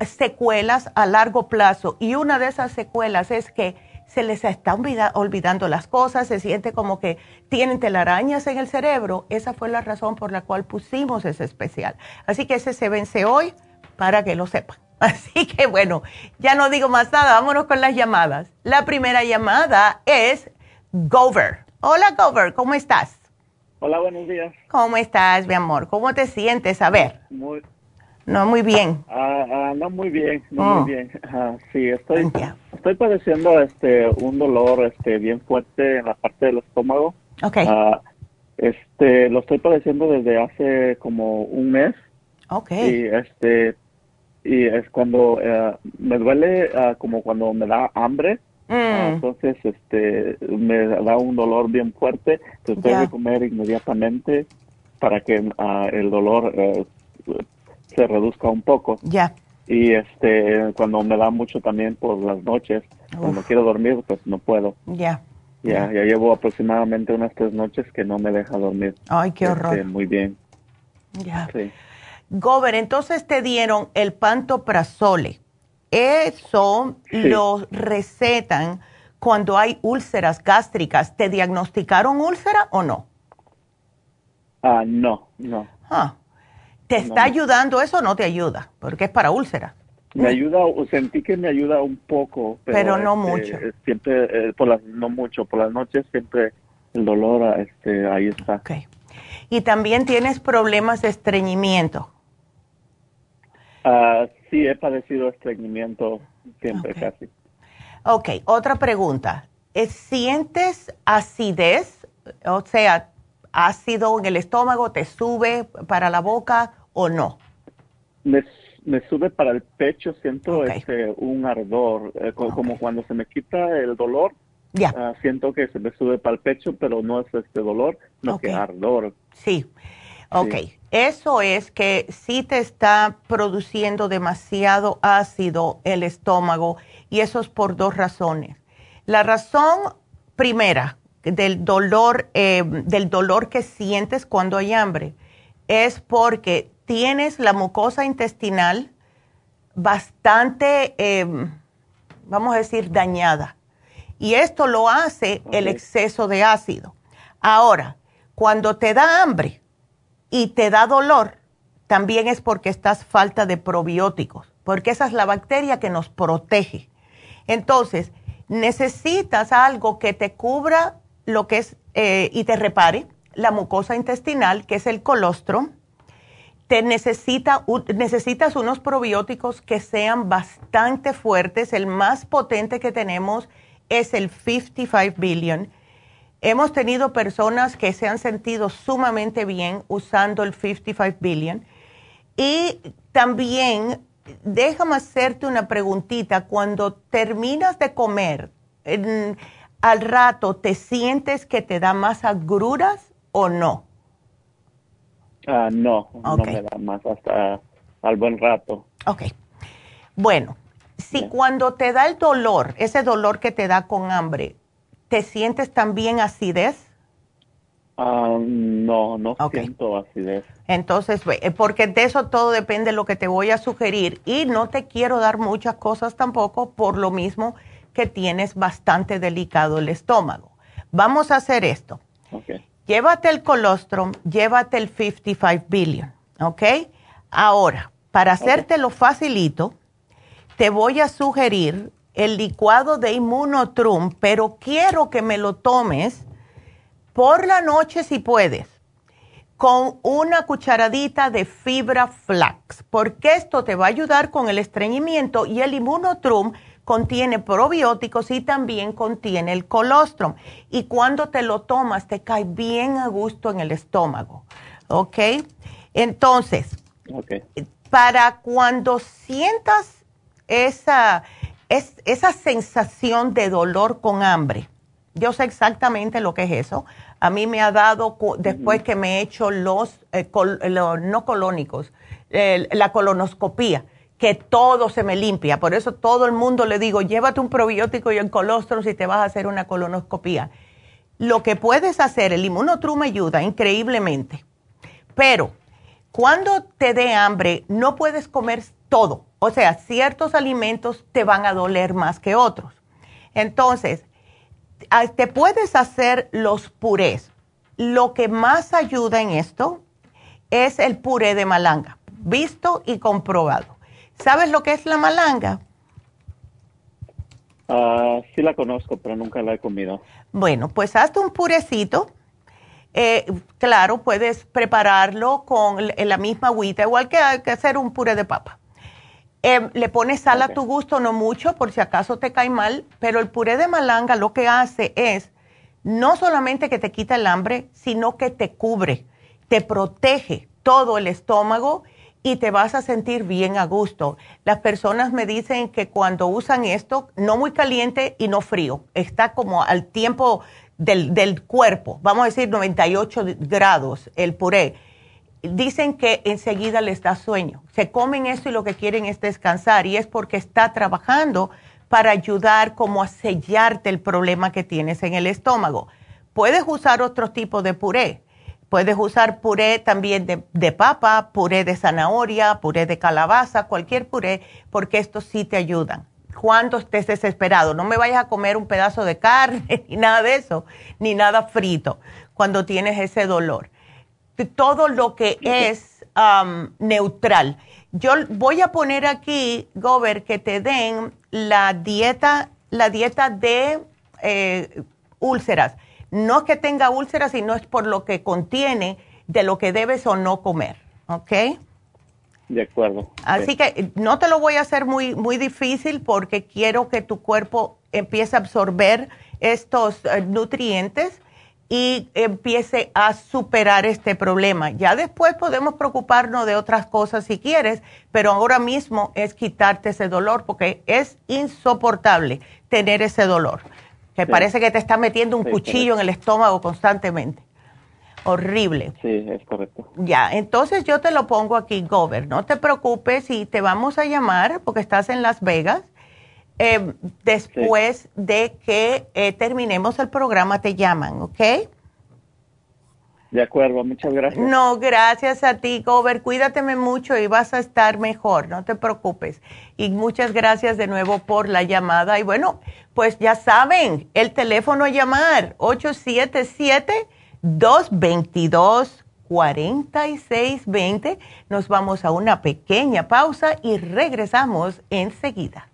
secuelas a largo plazo y una de esas secuelas es que se les está olvidando las cosas, se siente como que tienen telarañas en el cerebro. Esa fue la razón por la cual pusimos ese especial. Así que ese se vence hoy para que lo sepan. Así que bueno, ya no digo más nada, vámonos con las llamadas. La primera llamada es Gover. Hola Gover, ¿cómo estás? Hola, buenos días. ¿Cómo estás, mi amor? ¿Cómo te sientes? A ver. Muy, no, muy bien. Ah, ah, no muy bien, no muy oh. bien. Ah, sí, estoy, estoy padeciendo este un dolor este bien fuerte en la parte del estómago. Okay. este, lo estoy padeciendo desde hace como un mes. Okay. Y este y es cuando eh, me duele como cuando me da hambre. Mm. entonces, este, me da un dolor bien fuerte. Entonces tengo que comer inmediatamente para que el dolor eh, se reduzca un poco. Ya. Y este, cuando me da mucho también por las noches, cuando quiero dormir, pues no puedo. Ya. Ya, ya llevo aproximadamente unas tres noches que no me deja dormir. Ay, qué este, horror. muy bien. Ya. Sí. Gober, entonces te dieron el pantoprazole. Eso lo recetan cuando hay úlceras gástricas. ¿Te diagnosticaron úlcera o no? Ah, no, no. Ah, ¿Te está ayudando eso o no te ayuda? Porque es para úlcera. Me ayuda, sentí que me ayuda un poco, pero, no este, mucho. Siempre, eh, por las, no mucho, por las noches siempre el dolor ah, este, ahí está. Okay. ¿Y también tienes problemas de estreñimiento? Uh, sí, he padecido estreñimiento siempre casi. Ok, otra pregunta. ¿Sientes acidez? O sea, ácido en el estómago, te sube para la boca o no? Me, sube para el pecho, siento este, un ardor, eh, como cuando se me quita el dolor. Ya. Ah, siento que se me sube para el pecho, pero no es este dolor, no que ardor. Sí. Ok, eso es que sí te está produciendo demasiado ácido el estómago y eso es por dos razones. La razón primera, del dolor, eh, del dolor que sientes cuando hay hambre, es porque tienes la mucosa intestinal bastante, em, vamos a decir, dañada. Y esto lo hace el exceso de ácido. Ahora, cuando te da hambre y te da dolor, también es porque estás falta de probióticos, porque esa es la bacteria que nos protege. Entonces, necesitas algo que te cubra lo que es eh, y te repare la mucosa intestinal, que es el colostrum. Te necesita, necesitas unos probióticos que sean bastante fuertes. El más potente que tenemos es el 55 billion. Hemos tenido personas que se han sentido sumamente bien usando el 55 billion. Y también, déjame hacerte una preguntita. Cuando terminas de comer, al rato, ¿te sientes que te da más agruras o no? Ah, no, no me da más hasta al buen rato. Ok. Bueno, Si cuando te da el dolor, ese dolor que te da con hambre, ¿te sientes también acidez? Ah, no, no siento acidez. Entonces, eh, porque de eso todo depende de lo que te voy a sugerir y no te quiero dar muchas cosas tampoco por lo mismo que tienes bastante delicado el estómago. Vamos a hacer esto. Llévate el colostrum, llévate el 55 billion, ¿ok? Ahora, para hacértelo facilito, te voy a sugerir el licuado de Immunotrum, pero quiero que me lo tomes por la noche si puedes, con una cucharadita de fibra flax, porque esto te va a ayudar con el estreñimiento y el Immunotrum contiene probióticos y también contiene el colostrum. Y cuando te lo tomas, te cae bien a gusto en el estómago. ¿Ok? Entonces, para cuando sientas esa, esa sensación de dolor con hambre, yo sé exactamente lo que es eso. A mí me ha dado, después que me he hecho los, eh, no colónicos, la colonoscopía que todo se me limpia. Por eso todo el mundo le digo, llévate un probiótico y el colostrum si te vas a hacer una colonoscopía. Lo que puedes hacer, el inmunotrum ayuda increíblemente, pero cuando te dé hambre no puedes comer todo. O sea, ciertos alimentos te van a doler más que otros. Entonces, te puedes hacer los purés. Lo que más ayuda en esto es el puré de malanga, visto y comprobado. ¿Sabes lo que es la malanga? Ah, sí la conozco, pero nunca la he comido. Bueno, pues hazte un purecito. Eh, claro, puedes prepararlo con la misma agüita, igual que, hacer un puré de papa. Em, le pones sal a tu gusto, no mucho, por si acaso te cae mal, pero el puré de malanga lo que hace es no solamente que te quita el hambre, sino que te cubre, te protege todo el estómago y te vas a sentir bien a gusto. Las personas me dicen que cuando usan esto, no muy caliente y no frío, está como al tiempo del, cuerpo, vamos a decir 98 grados el puré. Dicen que enseguida les da sueño. Se comen esto y lo que quieren es descansar y es porque está trabajando para ayudar como a sellarte el problema que tienes en el estómago. Puedes usar otro tipo de puré Puedes usar puré también de, papa, puré de zanahoria, puré de calabaza, cualquier puré, porque estos sí te ayudan. Cuando estés desesperado, no me vayas a comer un pedazo de carne ni nada de eso, ni nada frito cuando tienes ese dolor. Todo lo que es neutral. Yo voy a poner aquí, Gober, que te den la dieta, la dieta de eh, úlceras no es que tenga úlceras, sino es por lo que contiene de lo que debes o no comer, ¿ok? De acuerdo. Así que no te lo voy a hacer muy, muy difícil porque quiero que tu cuerpo empiece a absorber estos eh, nutrientes y empiece a superar este problema. Ya después podemos preocuparnos de otras cosas si quieres, pero ahora mismo es quitarte ese dolor porque es insoportable tener ese dolor que parece que te está metiendo un cuchillo en el estómago constantemente. Horrible. Sí, es correcto. Ya, entonces yo te lo pongo aquí, Gover. No te preocupes y te vamos a llamar porque estás en Las Vegas. Eh, después de que eh, terminemos el programa, te llaman, ¿ok? De acuerdo, muchas gracias. No, gracias a ti, Gober. Cuídateme mucho y vas a estar mejor, no te preocupes. Y muchas gracias de nuevo por la llamada. Y bueno, pues ya saben, el teléfono a llamar, 877-222-4620. Nos vamos a una pequeña pausa y regresamos enseguida.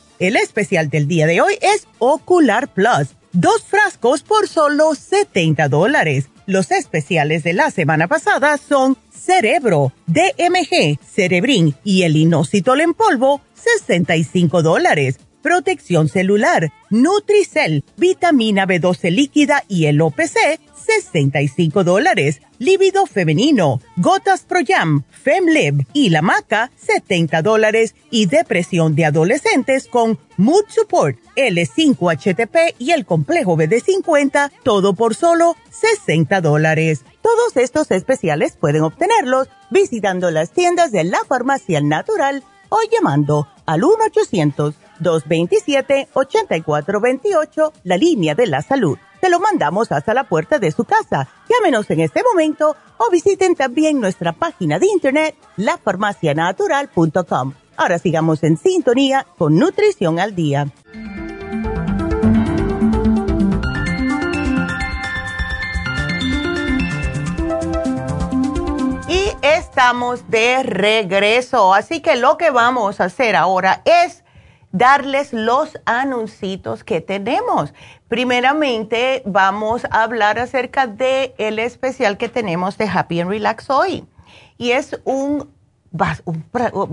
El especial del día de hoy es Ocular Plus. Dos frascos por solo 70 dólares. Los especiales de la semana pasada son Cerebro, DMG, Cerebrin y el inositol en polvo, 65 dólares. Protección celular, Nutricel, vitamina B12 líquida y el OPC, 65 dólares. Líbido femenino, Gotas Pro Jam, FemLib y la maca, 70 dólares. Y depresión de adolescentes con Mood Support, L5HTP y el complejo BD50, todo por solo 60 dólares. Todos estos especiales pueden obtenerlos visitando las tiendas de la farmacia natural o llamando al 1-800-227-8428, la línea de la salud te lo mandamos hasta la puerta de su casa. Llámenos en este momento o visiten también nuestra página de internet, lafarmacianatural.com. Ahora sigamos en sintonía con Nutrición al Día. Y estamos de regreso, así que lo que vamos a hacer ahora es darles los anuncios que tenemos. Primeramente, vamos a hablar acerca de el especial que tenemos de Happy and Relax hoy. Y es un,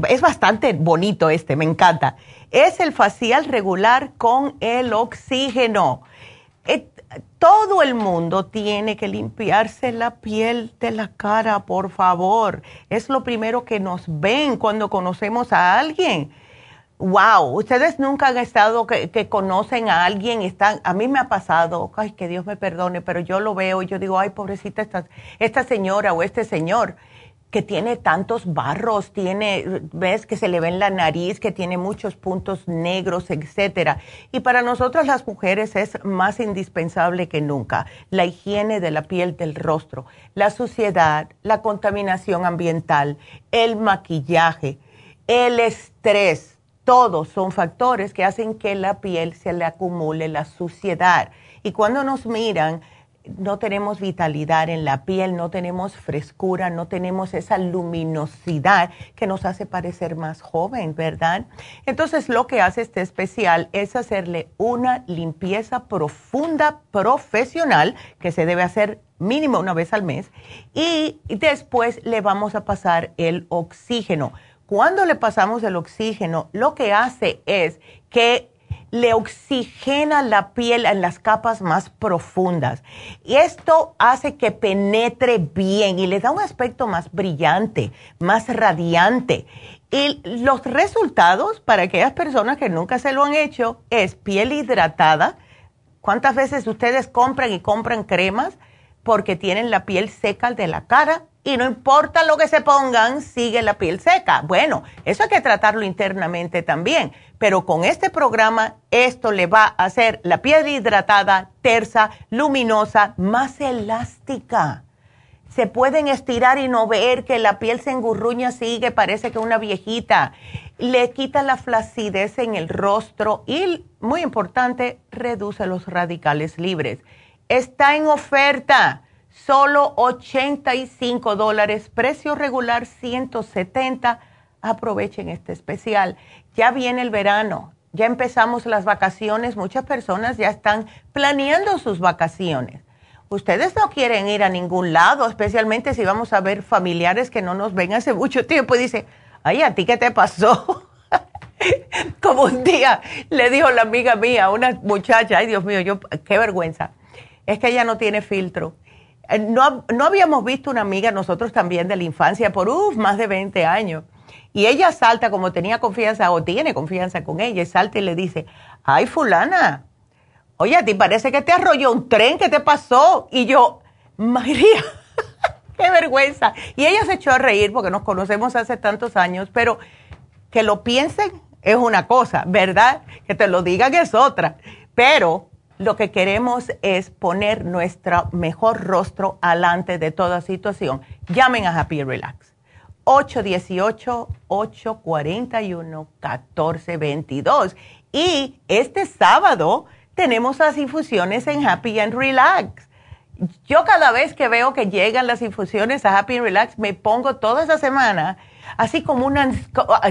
es bastante bonito este, me encanta. Es el facial regular con el oxígeno. todo el mundo tiene que limpiarse la piel de la cara, por favor. Es lo primero que nos ven cuando conocemos a alguien wow, ustedes nunca han estado que, conocen a alguien, están, a mí me ha pasado, ay, que Dios me perdone, pero yo lo veo y yo digo, ay, pobrecita esta, esta señora o este señor que tiene tantos barros, tiene, ves que se le ve en la nariz, que tiene muchos puntos negros, etcétera. Y para nosotras las mujeres es más indispensable que nunca la higiene de la piel del rostro, la suciedad, la contaminación ambiental, el maquillaje, el estrés todos son factores que hacen que la piel se le acumule la suciedad. Y cuando nos miran, no tenemos vitalidad en la piel, no tenemos frescura, no tenemos esa luminosidad que nos hace parecer más joven, ¿verdad? Entonces lo que hace este especial es hacerle una limpieza profunda profesional que se debe hacer mínimo una vez al mes y después le vamos a pasar el oxígeno cuando le pasamos el oxígeno, lo que hace es que le oxigena la piel en las capas más profundas. Y esto hace que penetre bien y le da un aspecto más brillante, más radiante. Y los resultados para aquellas personas que nunca se lo han hecho es piel hidratada. ¿Cuántas veces ustedes compran y compran cremas porque tienen la piel seca de la cara? Y no importa lo que se pongan, sigue la piel seca. Bueno, eso hay que tratarlo internamente también, pero con este programa esto le va a hacer la piel hidratada, tersa, luminosa, más elástica. Se pueden estirar y no ver que la piel se engurruña, sigue, parece que una viejita. Le quita la flacidez en el rostro y, muy importante, reduce los radicales libres. Está en oferta solo 85 dólares, precio regular 170. Aprovechen este especial. Ya viene el verano, ya empezamos las vacaciones, muchas personas ya están planeando sus vacaciones. Ustedes no quieren ir a ningún lado, especialmente si vamos a ver familiares que no nos ven hace mucho tiempo y dice, ay, ¿a ti qué te pasó? Como un día le dijo la amiga mía una muchacha, ay Dios mío, yo, qué vergüenza, es que ella no tiene filtro. Eh, no, no habíamos visto una amiga nosotros también de la infancia por más de 20 años. Y ella salta como tenía confianza o tiene confianza con ella, y salta y le dice, ay fulana, oye, a ti parece que te arrolló un tren, ¿qué te pasó? Y yo, María, qué vergüenza. Y ella se echó a reír porque nos conocemos hace tantos años, pero que lo piensen es una cosa, ¿verdad? Que te lo digan es otra. Pero lo que queremos es poner nuestro mejor rostro alante de toda situación. Llamen a Happy Relax. 818-841-1422. Y este sábado tenemos las infusiones en Happy and Relax. Yo cada vez que veo que llegan las infusiones a Happy and Relax, me pongo toda esa semana así como una,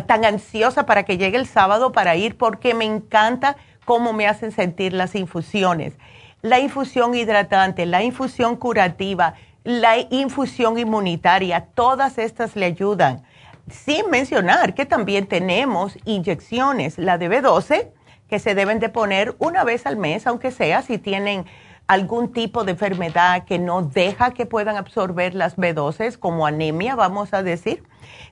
tan ansiosa para que llegue el sábado para ir porque me encanta cómo me hacen sentir las infusiones. La infusión hidratante, la infusión curativa, la infusión inmunitaria, todas estas le ayudan. Sin mencionar que también tenemos inyecciones, la de B12, que se deben de poner una vez al mes, aunque sea si tienen algún tipo de enfermedad que no deja que puedan absorber las B12, como anemia, vamos a decir.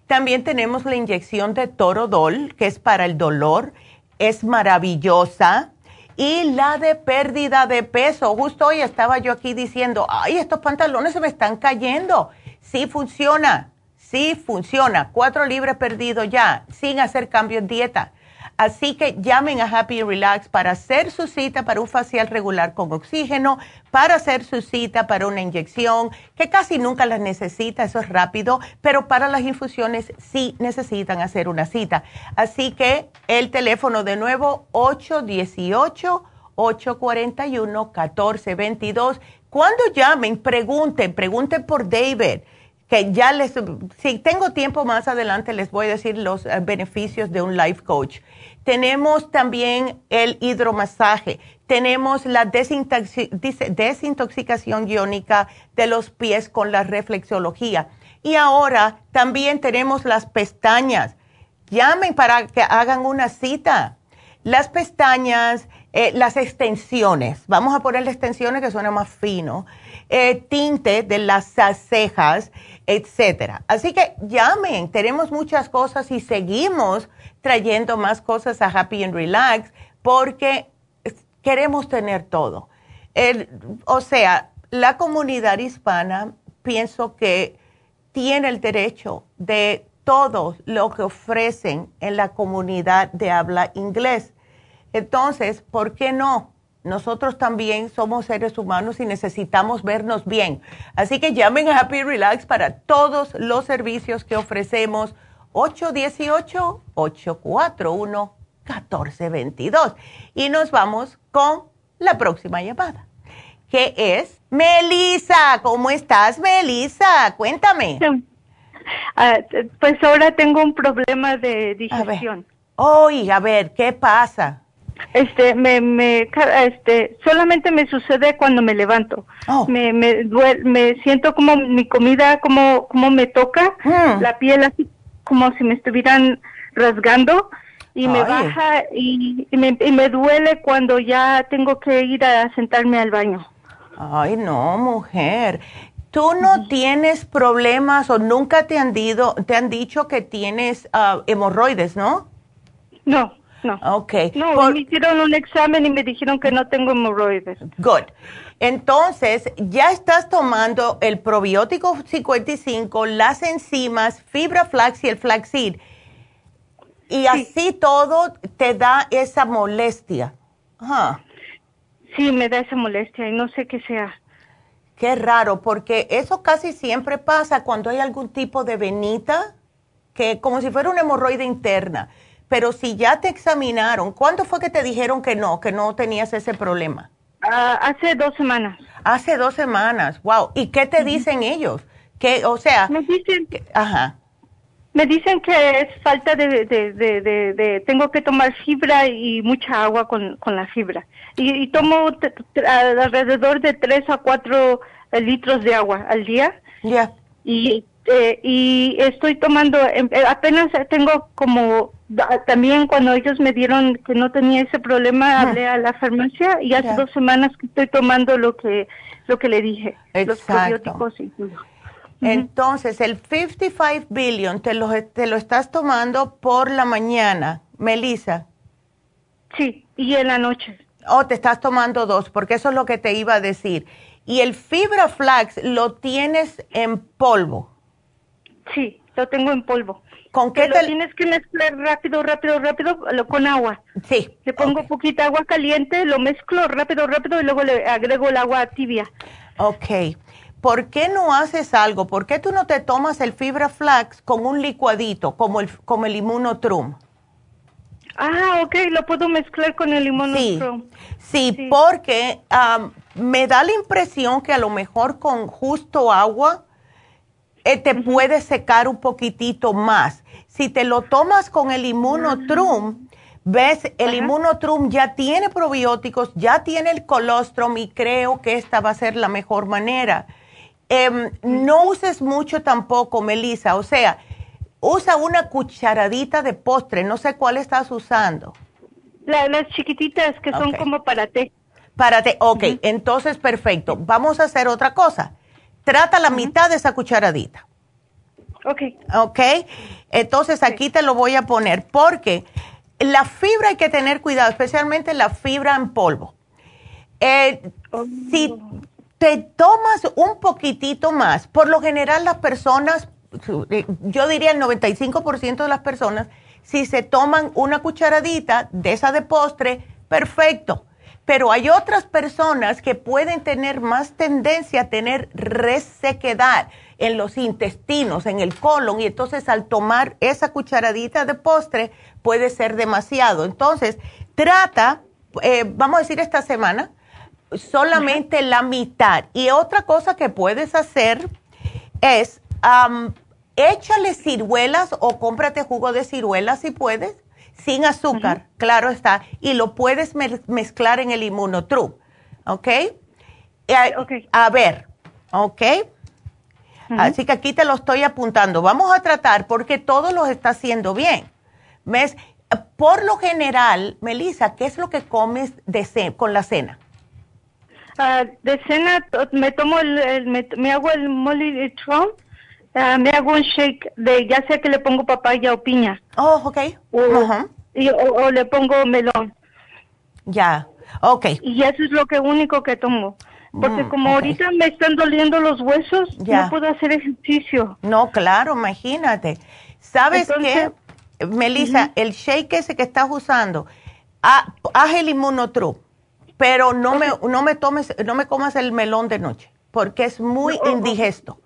También tenemos la inyección de Torodol, que es para el dolor, es maravillosa y la de pérdida de peso. Justo hoy estaba yo aquí diciendo, ay, estos pantalones se me están cayendo. Sí funciona, sí funciona. Cuatro libras perdidos ya, sin hacer cambio en dieta. Así que llamen a Happy Relax para hacer su cita para un facial regular con oxígeno, para hacer su cita para una inyección, que casi nunca las necesita, eso es rápido, pero para las infusiones sí necesitan hacer una cita. Así que el teléfono de nuevo 818 841-1422. Cuando llamen, pregunten, pregunten por David que ya les, si tengo tiempo más adelante, les voy a decir los eh, beneficios de un life coach. Tenemos también el hidromasaje, tenemos la desintoxicación iónica de los pies con la reflexología. Y ahora también tenemos las pestañas. Llamen para que hagan una cita. Las pestañas, eh, las extensiones, vamos a poner las extensiones que suena más fino, eh, tinte de las cejas, etcétera. Así que llamen, tenemos muchas cosas y seguimos trayendo más cosas a Happy and Relax porque queremos tener todo. o sea, la comunidad hispana pienso que tiene el derecho de todo lo que ofrecen en la comunidad de habla inglés. Entonces, ¿por qué no? Nosotros también somos seres humanos y necesitamos vernos bien. Así que llamen a Happy Relax para todos los servicios que ofrecemos. 818-841-1422. Y nos vamos con la próxima llamada, que es Melisa. ¿Cómo estás, Melisa? Cuéntame. Ah, pues ahora tengo un problema de digestión. Oye, a ver, ¿qué pasa? Este, me, me, este, solamente me sucede cuando me levanto. Oh. Me, me, me siento como mi comida, como, como me toca, hmm. la piel así como si me estuvieran rasgando y me baja y, me, y me duele cuando ya tengo que ir a sentarme al baño. Ay, no, mujer. ¿Tú no tienes problemas o nunca te han, te han dicho que tienes uh, hemorroides, no? No. No. Ok. No, me hicieron un examen y me dijeron que no tengo hemorroides. Good. Entonces, ya estás tomando el probiótico 55, las enzimas, fibra flax y el flaxseed. Y así todo te da esa molestia. Sí, me da esa molestia y no sé qué sea. Qué raro, porque eso casi siempre pasa cuando hay algún tipo de venita, que como si fuera una hemorroide interna pero si ya te examinaron, ¿cuándo fue que te dijeron que no, que no tenías ese problema? Ah, hace dos semanas. Hace dos semanas, wow. ¿Y qué te dicen ellos? Que, o sea, me dicen, que, ajá. Me dicen que es falta de, de, de, de, tengo que tomar fibra y mucha agua con, con la fibra. Y, y tomo alrededor de tres a cuatro litros de agua al día. Ya. Y, eh, y estoy tomando, em, eh, apenas tengo como también cuando ellos me dieron que no tenía ese problema, hablé a la farmacia y hace dos semanas que estoy tomando lo que lo que le dije, los probióticos y Entonces, el 55 billion te lo, te lo estás tomando por la mañana, Melissa. Sí, y en la noche. Oh, te estás tomando dos, porque eso es lo que te iba a decir. Y el fibra flax lo tienes en polvo. Sí, lo tengo en polvo. ¿Con qué te... Lo tienes que mezclar rápido, rápido, rápido lo, con agua. Sí. Le pongo poquita agua caliente, lo mezclo rápido, rápido y luego le agrego el agua tibia. Ok. ¿Por qué no haces algo? ¿Por qué tú no te tomas el fibra flax con un licuadito como el, como el inmunotrum? Ah, ok, lo puedo mezclar con el inmunotrum. Sí, sí, porque me da la impresión que a lo mejor con justo agua eh, te puede secar un poquitito más. Si te lo tomas con el inmunotrum, ves, el inmunotrum ya tiene probióticos, ya tiene el colostrum y creo que esta va a ser la mejor manera. Em, no uses mucho tampoco, Melissa, o sea, usa una cucharadita de postre, no sé cuál estás usando. las chiquititas que son como para té. Para té, ok, entonces perfecto. Vamos a hacer otra cosa. Trata la mitad de esa cucharadita. Ok. Ok. Entonces aquí te lo voy a poner porque la fibra hay que tener cuidado, especialmente la fibra en polvo. Eh, oh. Si te tomas un poquitito más, por lo general las personas, yo diría el 95% de las personas, si se toman una cucharadita de esa de postre, perfecto pero hay otras personas que pueden tener más tendencia a tener resequedad en los intestinos, en el colon, y entonces al tomar esa cucharadita de postre puede ser demasiado. Entonces, trata, eh, vamos a decir esta semana, solamente la mitad. Y otra cosa que puedes hacer es, échale ciruelas o cómprate jugo de ciruelas si puedes sin azúcar, claro está, y lo puedes mezclar en el inmunotru, ¿ok? okay. A ver, ¿ok? Así que aquí te lo estoy apuntando. Vamos a tratar porque todo lo está haciendo bien. ¿Ves? Por lo general, Melissa, ¿qué es lo que comes de con la cena? Ah, de cena me tomo el, me, hago el molitron Ah, me hago un shake de ya sea que le pongo papaya o piña. Oh, ok. O, le pongo melón. Ya, ok. Y eso es lo que único que tomo. Porque mm, como ahorita me están doliendo los huesos, no puedo hacer ejercicio. No, claro, imagínate. ¿Sabes qué, Melissa? El shake ese que estás usando, haz el inmunotru, pero no, me, no me tomes, no me comas el melón de noche, porque es muy indigesto.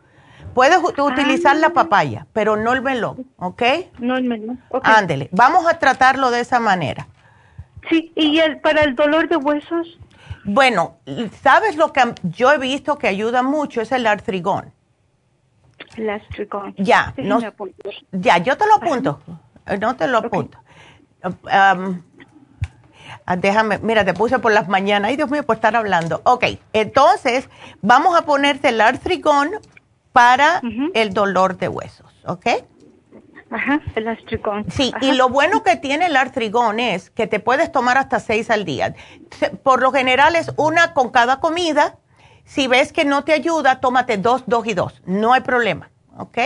Puedes utilizar la ah. papaya, pero no el melón, ¿ok? No el melón. Ándele, vamos a tratarlo de esa manera. Sí, ¿y el, para el dolor de huesos? Bueno, ¿sabes lo que yo he visto que ayuda mucho? Es el artrigón. El artrigón. Ya, no, ya, yo te lo apunto. No te lo apunto. Um, ah, déjame, mira, te puse por las mañanas. Ay, Dios mío, por estar hablando. Ok, entonces vamos a ponerte el artrigón para el dolor de huesos, ¿ok? Ajá, el artrigón. Sí, y lo bueno que tiene el artrigón es que te puedes tomar hasta seis al día. Por lo general es una con cada comida. Si ves que no te ayuda, tómate dos, dos y dos. No hay problema, ¿ok?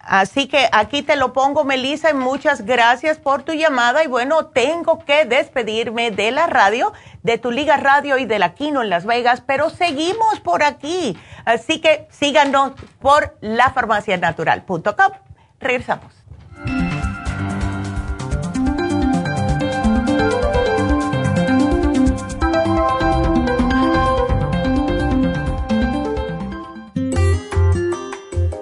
Así que aquí te lo pongo, Melissa, y muchas gracias por tu llamada. Y bueno, tengo que despedirme de la radio, de tu Liga Radio y de la Kino en Las Vegas, pero seguimos por aquí. Así que síganos por lafarmacianatural.com. Regresamos.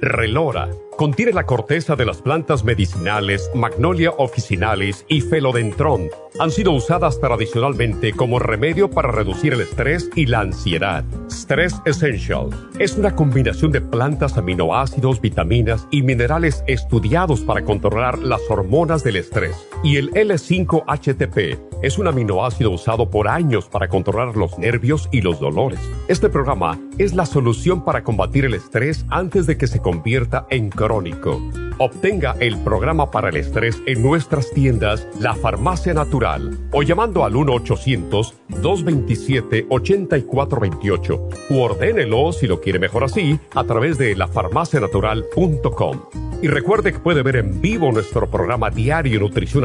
Relora contiene la corteza de las plantas medicinales Magnolia officinalis y Felodentron. Han sido usadas tradicionalmente como remedio para reducir el estrés y la ansiedad. Stress Essential es una combinación de plantas, aminoácidos, vitaminas y minerales estudiados para controlar las hormonas del estrés. Y el L5-HTP es un aminoácido usado por años para controlar los nervios y los dolores. Este programa es la solución para combatir el estrés antes de que se convierta en crónico. Obtenga el programa para el estrés en nuestras tiendas La Farmacia Natural o llamando al 1-800-227-8428 o ordénelo si lo quiere mejor así a través de lafarmacianatural.com. Y recuerde que puede ver en vivo nuestro programa diario Nutrición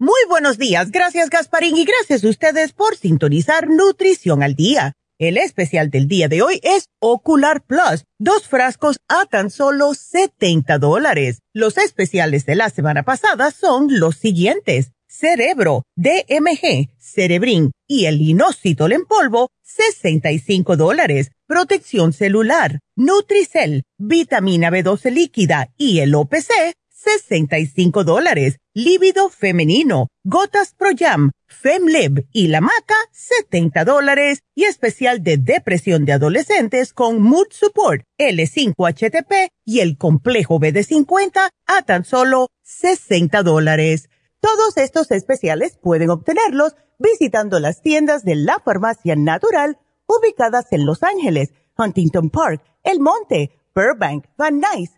Muy buenos días. Gracias Gasparín y gracias a ustedes por sintonizar Nutrición al Día. El especial del día de hoy es Ocular Plus, dos frascos a tan solo 70 dólares. Los especiales de la semana pasada son los siguientes. Cerebro, DMG, Cerebrin y el inositol en polvo, 65 dólares. Protección celular, Nutricel, vitamina B12 líquida y el OPC, 65 dólares. Líbido femenino, gotas Pro Jam, FemLib y la maca, 70 dólares. Y especial de depresión de adolescentes con Mood Support, L5HTP y el complejo BD50 a tan solo 60 dólares. Todos estos especiales pueden obtenerlos visitando las tiendas de la farmacia natural ubicadas en Los Ángeles, Huntington Park, El Monte, Burbank, Van Nuys,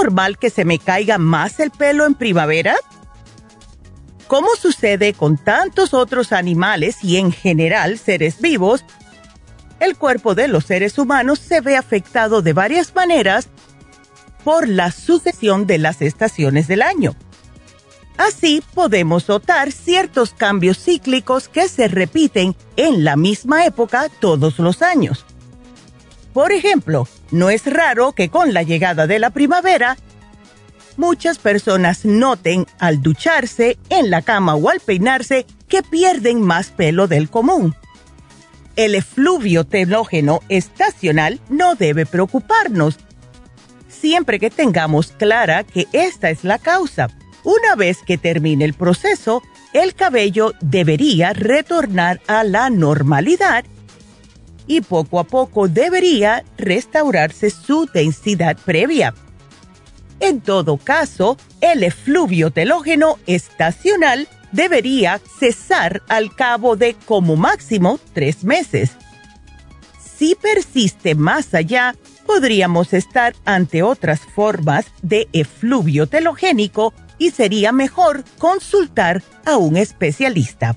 Normal que se me caiga más el pelo en primavera? Como sucede con tantos otros animales y en general seres vivos, el cuerpo de los seres humanos se ve afectado de varias maneras por la sucesión de las estaciones del año. Así podemos notar ciertos cambios cíclicos que se repiten en la misma época todos los años. Por ejemplo, no es raro que con la llegada de la primavera muchas personas noten al ducharse, en la cama o al peinarse que pierden más pelo del común. El efluvio telógeno estacional no debe preocuparnos, siempre que tengamos clara que esta es la causa. Una vez que termine el proceso, el cabello debería retornar a la normalidad y poco a poco debería restaurarse su densidad previa. En todo caso, el efluvio telógeno estacional debería cesar al cabo de como máximo tres meses. Si persiste más allá, podríamos estar ante otras formas de efluvio telogénico y sería mejor consultar a un especialista.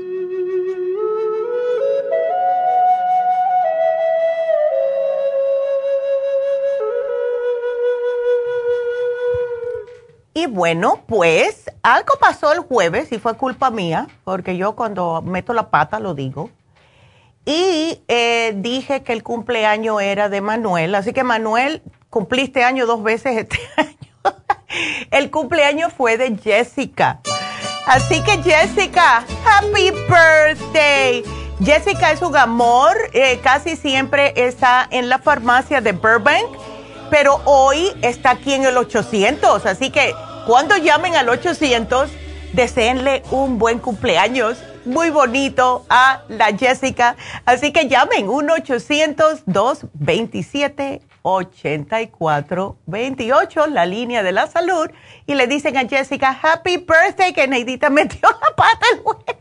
Y bueno, pues algo pasó el jueves y fue culpa mía, porque yo cuando meto la pata lo digo. Y eh, dije que el cumpleaños era de Manuel, así que Manuel, cumpliste año dos veces este año. el cumpleaños fue de Jessica. Así que Jessica, happy birthday. Jessica es un amor, eh, casi siempre está en la farmacia de Burbank pero hoy está aquí en el 800. Así que cuando llamen al 800, deseenle un buen cumpleaños muy bonito a la Jessica. Así que llamen 1-800-227-8428, la línea de la salud, y le dicen a Jessica, Happy Birthday, que Neidita metió la pata el jueves.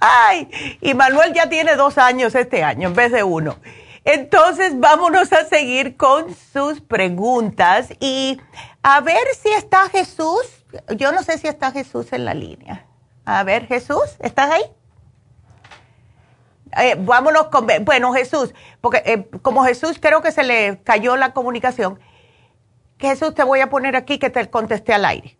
Ay, y Manuel ya tiene dos años este año en vez de uno. Entonces, vámonos a seguir con sus preguntas y a ver si está Jesús. Yo no sé si está Jesús en la línea. A ver, Jesús, ¿estás ahí? Eh, vámonos con, bueno, Jesús, porque eh, como Jesús creo que se le cayó la comunicación, Jesús te voy a poner aquí que te contesté al aire.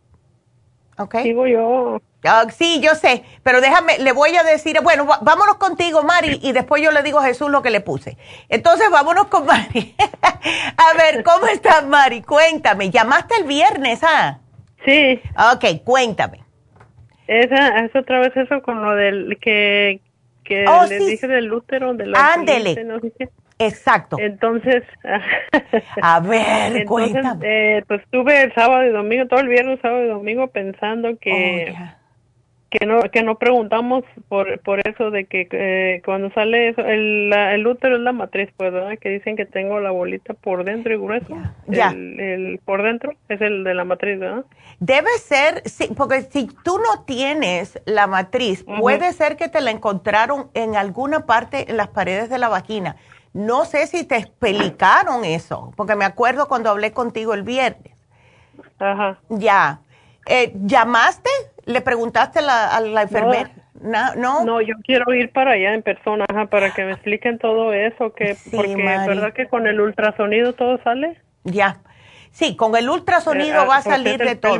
¿Ok? Digo yo. Ah, sí, yo sé, pero déjame, le voy a decir, bueno, vámonos contigo, Mari, y después yo le digo a Jesús lo que le puse. Entonces, vámonos con Mari. a ver, ¿cómo estás, Mari? Cuéntame, ¿llamaste el viernes, ah? Sí. Ok, cuéntame. Esa, es otra vez eso con lo del que, que oh, le dije del útero, de la... Ándele. Exacto. Entonces, a ver, cuéntame. Eh, pues estuve el sábado y domingo, todo el viernes, sábado y domingo pensando que... Oh, que no que no preguntamos por por eso de que eh, cuando sale eso el, el útero es la matriz pues verdad que dicen que tengo la bolita por dentro y grueso. Ya, El, por dentro es el de la matriz verdad debe ser sí, porque si tú no tienes la matriz puede ser que te la encontraron en alguna parte en las paredes de la vagina no sé si te explicaron eso porque me acuerdo cuando hablé contigo el viernes ajá ya eh, llamaste ¿Le preguntaste a la enfermera? No. no. yo quiero ir para allá en persona, para que me expliquen todo eso, que porque es verdad que con el ultrasonido todo sale. Ya. Sí, con el ultrasonido eh, va a salir de todo.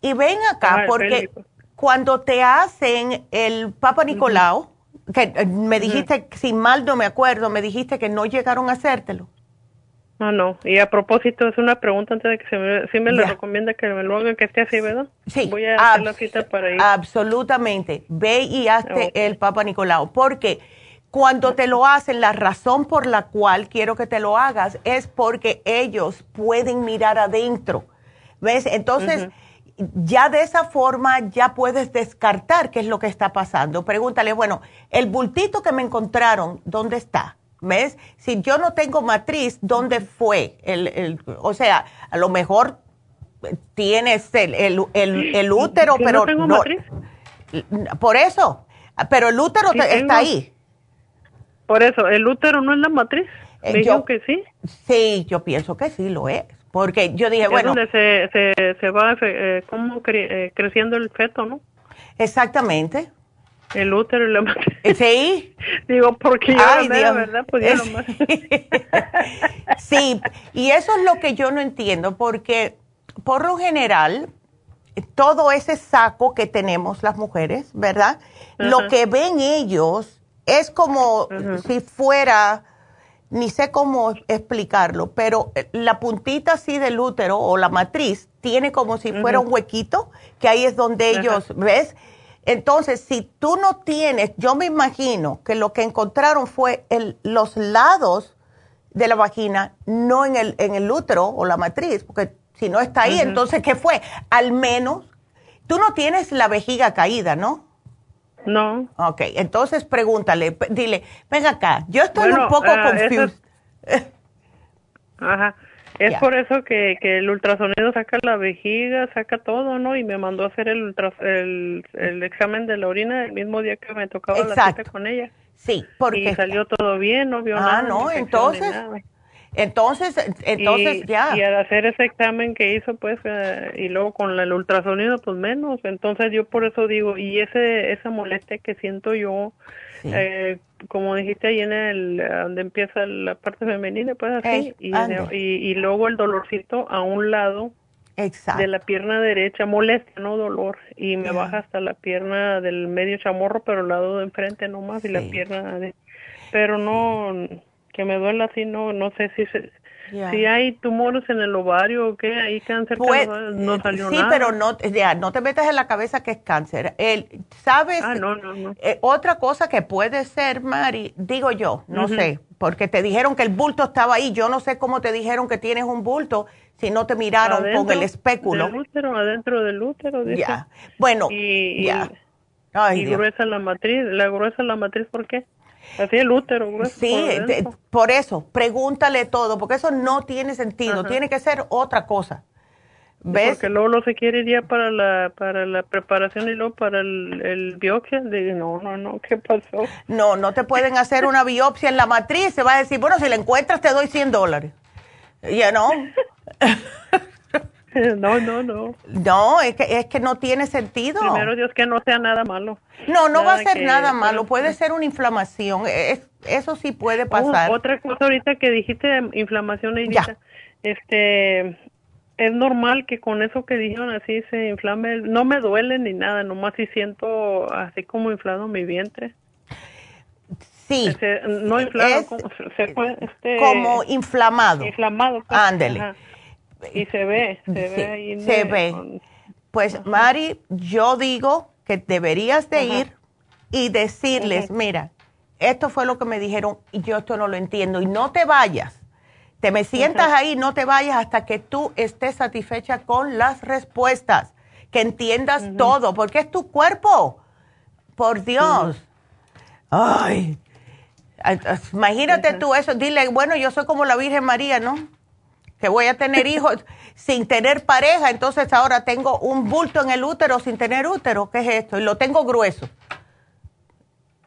Y ven acá, porque cuando te hacen el Papa Nicolau, que eh, me dijiste, sin mal no me acuerdo, me dijiste que no llegaron a hacértelo. Ah, no. Y a propósito, es una pregunta antes de que se me, sí me le recomienda que me lo hagan que esté así, ¿verdad? Sí. Voy a hacer la cita para ir. Absolutamente. Ve y hazte el Papa Nicolau. Porque cuando te lo hacen, la razón por la cual quiero que te lo hagas es porque ellos pueden mirar adentro. ¿Ves? Entonces, ya de esa forma ya puedes descartar qué es lo que está pasando. Pregúntale, bueno, el bultito que me encontraron, ¿dónde está? ¿Ves? Si yo no tengo matriz, ¿dónde fue? El, el, o sea, a lo mejor tienes el, el útero, pero no. Tengo matriz? Por eso, pero el útero está ahí. Por eso, ¿el útero no es la matriz? Eh, yo, que sí? Sí, yo pienso que sí lo es. Porque yo dije, bueno. donde se, se, se va eh, como eh, creciendo el feto, ¿no? Exactamente. El útero y la madre. Sí. Digo, porque yo Ay, ¿verdad? Pues más. sí, y eso es lo que yo no entiendo, porque por lo general, todo ese saco que tenemos las mujeres, ¿verdad? Lo que ven ellos es como si fuera, ni sé cómo explicarlo, pero la puntita así del útero o la matriz tiene como si fuera un huequito, que ahí es donde ellos, ¿ves? Entonces, si tú no tienes, yo me imagino que lo que encontraron fue el, los lados de la vagina, no en el, en el útero o la matriz, porque si no está ahí, entonces, ¿qué fue? Al menos, tú no tienes la vejiga caída, ¿no? No. Ok, entonces pregúntale, dile, venga acá, yo estoy un poco uh, Ajá. Es por eso que, que, el ultrasonido saca la vejiga, saca todo, ¿no? Y me mandó a hacer el, el, el, examen de la orina el mismo día que me tocaba la cita con ella. Sí, porque... Y salió todo bien, no vio ah, nada. Ah, no, entonces... Entonces, entonces ya. Y al hacer ese examen que hizo, pues, eh, y luego con el ultrasonido, pues menos. Entonces yo por eso digo, y ese esa molestia que siento yo, eh, como dijiste ahí en el, donde empieza la parte femenina, pues así, y, y, luego el dolorcito a un lado de la pierna derecha, molestia, no dolor, y me baja hasta la pierna del medio chamorro, pero el lado de enfrente nomás, y la pierna de... Pero no que me duele así, no, no sé si si hay tumores en el ovario o qué, hay cáncer pues, no, salió sí, pero no, ya, no te metas en la cabeza que es cáncer. El, ¿Sabes? Ah, no, no, no. Eh, otra cosa que puede ser, Mari, digo yo, no sé, porque te dijeron que el bulto estaba ahí. Yo no sé cómo te dijeron que tienes un bulto si no te miraron con el espéculo. Del útero, adentro del útero. Ya. Bueno, y, ya. y gruesa la matriz. ¿La gruesa la matriz por qué? Así el útero, Sí, por, eso, pregúntale todo, porque eso no tiene sentido, tiene que ser otra cosa. ¿Ves? Porque luego lo se quiere ir para la, para la preparación y luego para el, el biopsia. no, no, no, ¿qué pasó? No, no te pueden hacer una biopsia en la matriz. Se va a decir, bueno, si la encuentras te doy 100 dólares. Ya no. No, no, no. No, es que, es que no tiene sentido. Primero Dios que no sea nada malo. No, no va a ser nada malo, puede ser una inflamación, eso sí puede pasar. otra cosa ahorita que dijiste, inflamación, Edita, este, es normal que con eso que dijeron así se inflame, no me duele ni nada, nomás si siento así como inflado mi vientre. Sí. Este, no inflado, como, este, como inflamado. Inflamado. Pues, Y se ve, se ve ahí. Se ve. Pues Mari, yo digo que deberías de ir y decirles, mira, esto fue lo que me dijeron y yo esto no lo entiendo y no te vayas. Te me sientas ahí, no te vayas hasta que tú estés satisfecha con las respuestas, que entiendas todo, porque es tu cuerpo. Por Dios. Ay. Imagínate tú eso, dile, bueno, yo soy como la Virgen María, ¿no? Que voy a tener hijos sin tener pareja, entonces ahora tengo un bulto en el útero sin tener útero, ¿qué es esto? Y lo tengo grueso.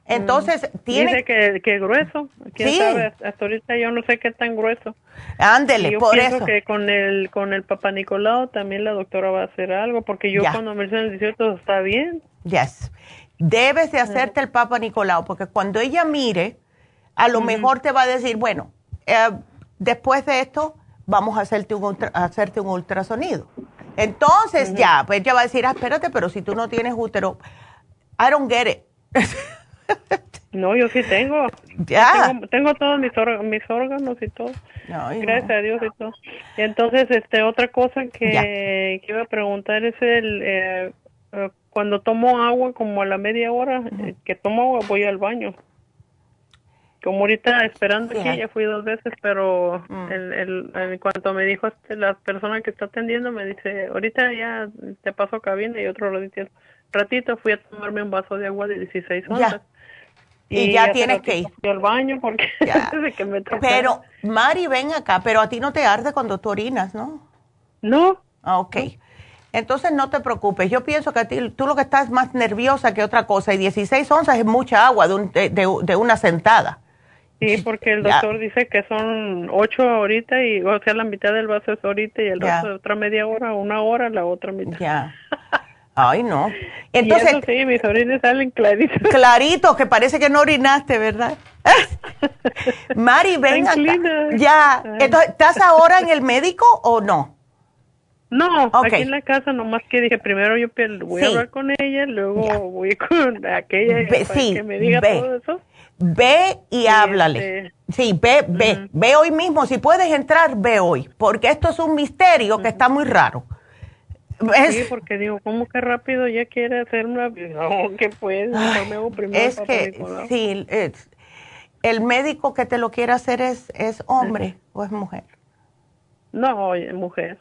Entonces, mm. tiene... Dice que, que grueso, quién sí. sabe, hasta ahorita yo no sé qué tan grueso. Ándele, yo por pienso eso. que con el, con el papá Nicolau también la doctora va a hacer algo, porque yo cuando me dicen el 18 está bien. Yes. Debes de hacerte el Papa Nicolau, porque cuando ella mire, a lo mejor te va a decir, bueno, eh, después de esto, vamos a hacerte un, hacerte un ultrasonido. Entonces ya, pues ella va a decir, ah, espérate, pero si tú no tienes útero, I don't get it. no, yo sí tengo. Ya. Tengo, todos mis, mis órganos y todo. Gracias a Dios y todo. Y entonces, este, otra cosa que, iba a preguntar es el, eh, eh, cuando tomo agua, como a la media hora eh, que tomo agua, voy al baño como ahorita esperando aquí, ya fui dos veces, pero mm. el, en cuanto me dijo este, la persona que está atendiendo, me dice, ahorita ya te paso cabina y otro ratito, ratito fui a tomarme un vaso de agua de 16 onzas. Y, ya, tienes que ir. al baño porque antes que me Pero, Mari, ven acá, pero a ti no te arde cuando tú orinas, ¿no? No. Ah, ok. Entonces no te preocupes. Yo pienso que a ti, tú lo que estás más nerviosa que otra cosa. Y 16 onzas es mucha agua de, de una sentada Sí, porque el doctor dice que son ocho ahorita y, o sea, la mitad del vaso es ahorita y el resto otra media hora, una hora, la otra mitad. Ya. Ay, no. Entonces, y eso sí, mis orines salen claritos. Claritos, que parece que no orinaste, ¿verdad? Mari, ven acá. Ya. Entonces, ¿estás ahora en el médico o no? No, aquí en la casa nomás que dije, primero yo voy a hablar con ella, luego voy con aquella para que me diga todo eso. Ve y, háblale. Este, sí, ve, ve, ve hoy mismo. Si puedes entrar, ve hoy, porque esto es un misterio que está muy raro. Sí, porque digo, ¿cómo que rápido ya quiere hacer una no, que puede, Es que, sí, el médico que te lo quiere hacer es, es hombre o es mujer. No, es mujer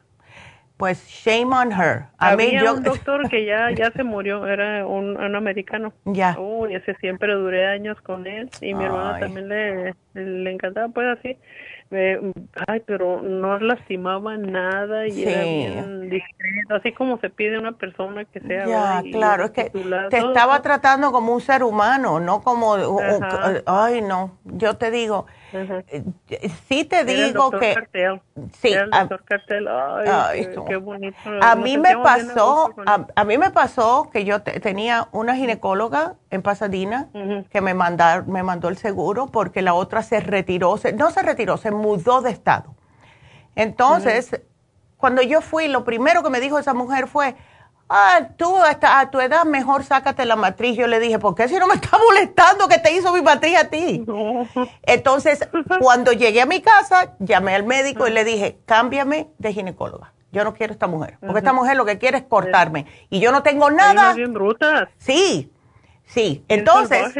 pues shame on her. Había un doctor que ya, ya se murió, era un, un americano. Ya. Uy, ese siempre duré años con él y mi hermana también le, le encantaba, pues así ay, pero no lastimaba nada y era bien discreto, así como se pide una persona que sea. Ya, claro, es que te estaba tratando como un ser humano, no como, ay, no, yo te digo, eh, sí te digo que... Sí, el doctor Cartel. Ay, qué, bonito. A mí me pasó, a, mí me pasó que yo tenía una ginecóloga en Pasadena que me, mandar, me mandó el seguro porque la otra se retiró, no se retiró, se mudó de estado. Entonces, cuando yo fui, lo primero que me dijo esa mujer fue, ah, tú hasta a tu edad mejor sácate la matriz. Yo le dije, ¿por qué si no me está molestando que te hizo mi matriz a ti? Entonces, cuando llegué a mi casa, llamé al médico y le dije, cámbiame de ginecóloga. Yo no quiero esta mujer, porque esta mujer lo que quiere es cortarme. Y yo no tengo nada. bien brutas. Sí, sí. Entonces,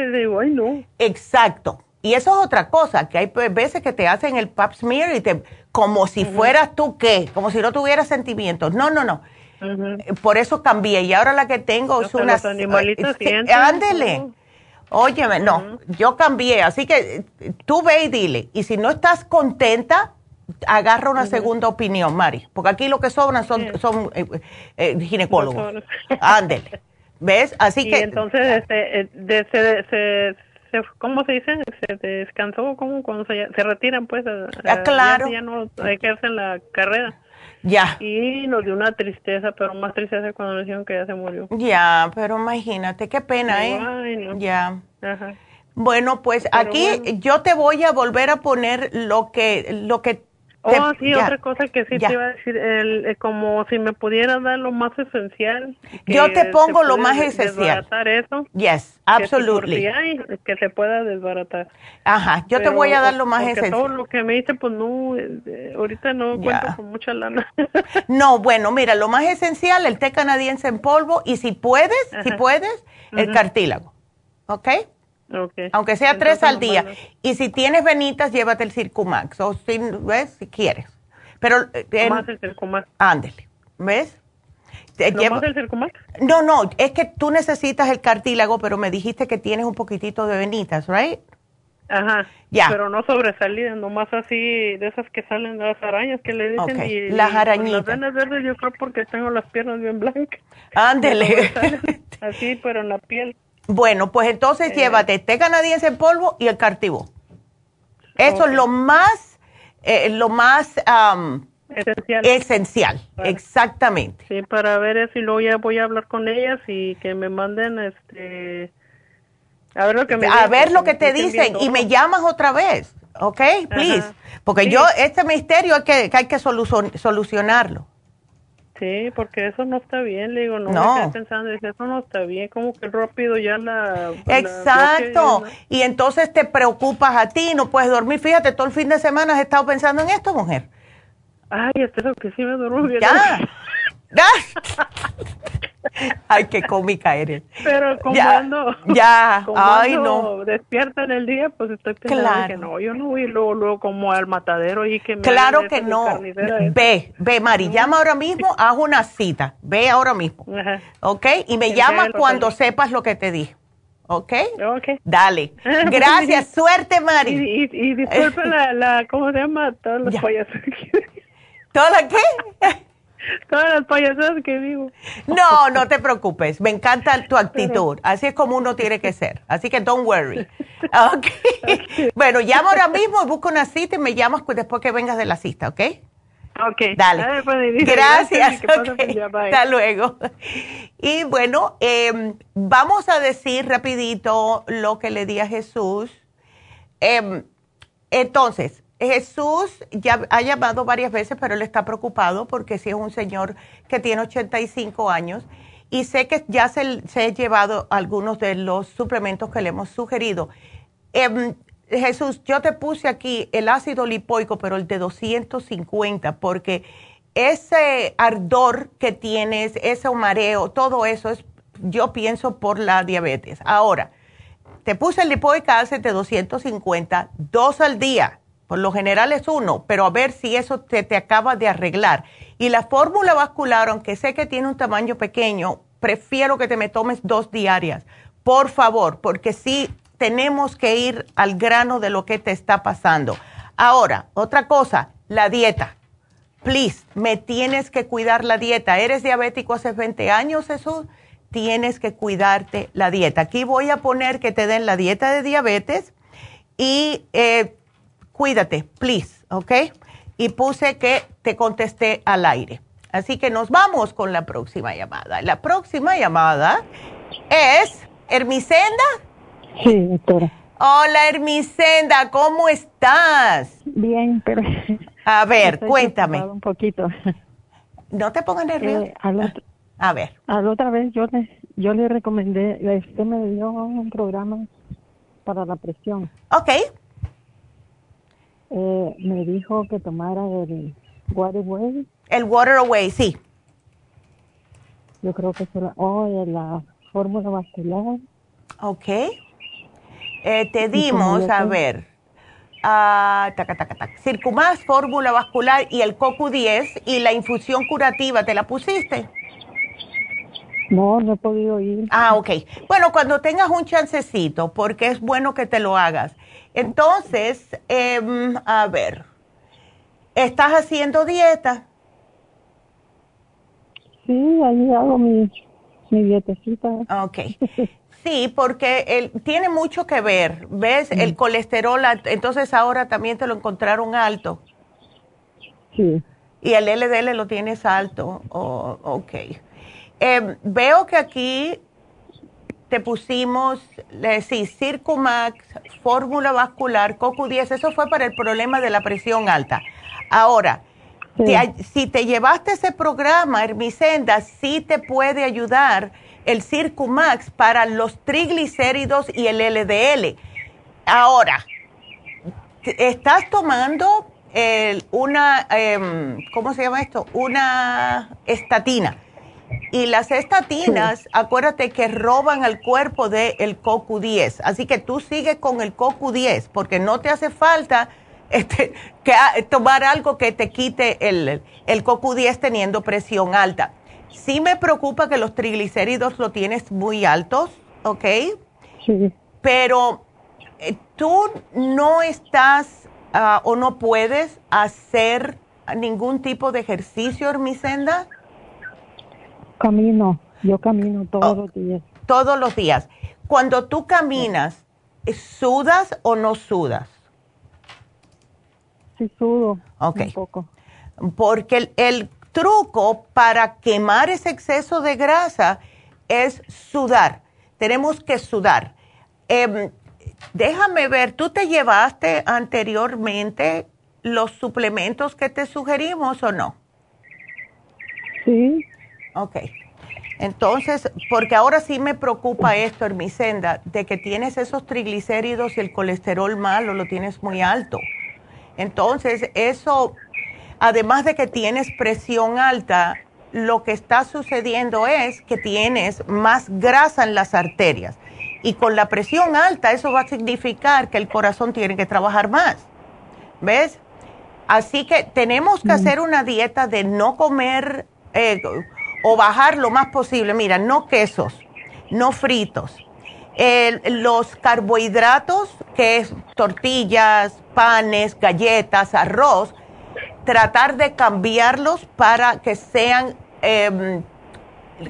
exacto. Y eso es otra cosa, que hay veces que te hacen el pap smear y te, como si fueras tú qué, como si no tuvieras sentimientos. No, no, no. Por eso cambié y ahora la que tengo es una... animalitos Ándele. Óyeme, no, yo cambié, así que tú ve y dile. Y si no estás contenta, agarra una segunda opinión, Mari, porque aquí lo que sobran son, son eh, eh, ginecólogos. Ándele. ¿Ves? Así que... entonces, este, se, se, ¿cómo se dice? Se descansó, ¿cómo? Cuando se, se retiran, pues, ah, claro. ya, no ejercen la carrera. Ya. Y nos dio una tristeza, pero más tristeza cuando nos dijeron que ya se murió. Ya, pero imagínate, qué pena, ¿eh? Ya. Ajá. Bueno, pues aquí yo te voy a volver a poner lo que, lo que Oh, sí, otra cosa que sí te iba a decir, el, eh, como si me pudiera dar lo más esencial. Yo te pongo lo más esencial. Desbaratar eso. Yes, absolutely. Que, que se pueda desbaratar. Ajá, yo te voy a dar lo más esencial. todo lo que me dice, pues no, eh, ahorita no cuento con mucha lana. no, bueno, mira, lo más esencial, el té canadiense en polvo y si puedes, si puedes, el cartílago. ¿Ok? Aunque sea tres al día. Y si tienes venitas, llévate el Circumax. O si, ¿ves? Si quieres. Pero. Eh, más el Circumax. Ándele. ¿Ves? ¿No el Circumax? No, no. Es que tú necesitas el cartílago, pero me dijiste que tienes un poquitito de venitas, ¿right? Ajá. Ya. Pero no sobresalidas, nomás así, de esas que salen las arañas que le dicen. Y, las arañitas. las venas verdes yo creo porque tengo las piernas bien blancas. Ándele. así, pero en la piel. Bueno, pues entonces eh. llévate té canadiense en polvo y el cartivo. Eso es lo más, eh, lo más esencial. esencial. Exactamente. Sí, para ver si luego ya voy a hablar con ellas y que me manden este... A ver lo que, me a ver lo que te dicen y me llamas otra vez, ¿ok? Please. Porque yo, este misterio hay que, hay que solucionarlo. Sí, porque eso no está bien, le digo, no, no. me pensando, eso no está bien, como que rápido ya la... Exacto, y entonces te preocupas a ti, no puedes dormir, fíjate, todo el fin de semana has estado pensando en esto, mujer. Ay, eso que sí me duermo bien. Ya, Ay, qué cómica eres. Pero como ya, ando, ya, ay, no. despierta en el día, pues estoy pensando que no, yo no voy luego, luego como al matadero y que me Claro que no. Ve, ve, Mari, llama ahora mismo, haz una cita. Ve ahora mismo. ¿Ok? Y me llamas cuando sepas lo que te dije. ¿Ok? Ok. Dale. Gracias, suerte, Mari. Y, y, disculpa la, la, ¿cómo se llama? Todos los payasos. ¿Toda qué? Todas las payasadas que digo. No, no te preocupes. Me encanta tu actitud. Así es como uno tiene que ser. Así que don't worry. Okay. Bueno, llamo ahora mismo y busco una cita y me llamas después que vengas de la cita, ¿ok? Ok. Dale. Gracias. Hasta luego. Y bueno, em, vamos a decir rapidito lo que le di a Jesús. Em, entonces, Jesús ya ha llamado varias veces, pero él está preocupado porque si es un señor que tiene 85 años y sé que ya se, se ha llevado algunos de los suplementos que le hemos sugerido. Em, Jesús, yo te puse aquí el ácido lipoico, pero el de 250, porque ese ardor que tienes, ese mareo, todo eso es, yo pienso, por la diabetes. Ahora, te puse el lipoic acid de 250, dos al día. Por lo general es uno, pero a ver si eso te, te acaba de arreglar. Y la fórmula vascular, aunque sé que tiene un tamaño pequeño, prefiero que te me tomes dos diarias. Por favor, porque sí tenemos que ir al grano de lo que te está pasando. Ahora, otra cosa, la dieta. Please, me tienes que cuidar la dieta. ¿Eres diabético hace 20 años, Jesús? Tienes que cuidarte la dieta. Aquí voy a poner que te den la dieta de diabetes y eh, cuídate, please, ¿ok? Y puse que te contesté al aire. Así que nos vamos con la próxima llamada. La próxima llamada es Hermisenda. Sí, doctora. Hola, Hermisenda, ¿cómo estás? Bien, pero... A ver, cuéntame. Un poquito. No te pongas nervioso. Eh, a ver. A la otra vez yo le, yo le recomendé, usted me dio un programa para la presión. Ok. Eh, me dijo que tomara el Water Away. El Water Away, sí. Yo creo que oh, la fórmula vascular. Ok. Eh, te dimos, a ver, uh, taca, taca, Circumax, fórmula vascular y el CoQ10 y la infusión curativa, ¿te la pusiste? No, no he podido ir. Ah, ok. Bueno, cuando tengas un chancecito, porque es bueno que te lo hagas. Entonces, em, a ver, ¿estás haciendo dieta? Sí, ahí hago mi, mi dietecita. Ok. Sí, porque él, tiene mucho que ver, ¿ves? El colesterol, entonces ahora también te lo encontraron alto. Sí. Y el LDL lo tienes alto. Oh, ok. Em, veo que aquí te pusimos, sí, Circumax, fórmula vascular, CoQ10, eso fue para el problema de la presión alta. Ahora, si te llevaste ese programa, Hermisenda, sí te puede ayudar el Circumax para los triglicéridos y el LDL. Ahora, estás tomando una, em, ¿cómo se llama esto? Una estatina. Y las estatinas, acuérdate que roban al cuerpo del el CoQ10. Así que tú sigues con el CoQ10 porque no te hace falta este, que, tomar algo que te quite el, el CoQ10 teniendo presión alta. Sí me preocupa que los triglicéridos lo tienes muy altos, ¿ok? Sí. Pero eh, tú no estás ah, o no puedes hacer ningún tipo de ejercicio, Hermisenda. Camino, yo camino todos oh, los días. Todos los días. Cuando tú caminas, ¿sudas o no sudas? Sí, sudo. Ok. Un poco. Porque el, truco para quemar ese exceso de grasa es sudar. Tenemos que sudar. Em, déjame ver, ¿tú te llevaste anteriormente los suplementos que te sugerimos o no? Sí. Ok. Entonces, porque ahora sí me preocupa esto, Hermisenda, de que tienes esos triglicéridos y el colesterol malo lo tienes muy alto. Entonces, eso además de que tienes presión alta, lo que está sucediendo es que tienes más grasa en las arterias. Y con la presión alta, eso va a significar que el corazón tiene que trabajar más. ¿Ves? Así que tenemos que mm. hacer una dieta de no comer eh, o bajar lo más posible. Mira, no quesos, no fritos. los carbohidratos, que es tortillas, panes, galletas, arroz, tratar de cambiarlos para que sean em,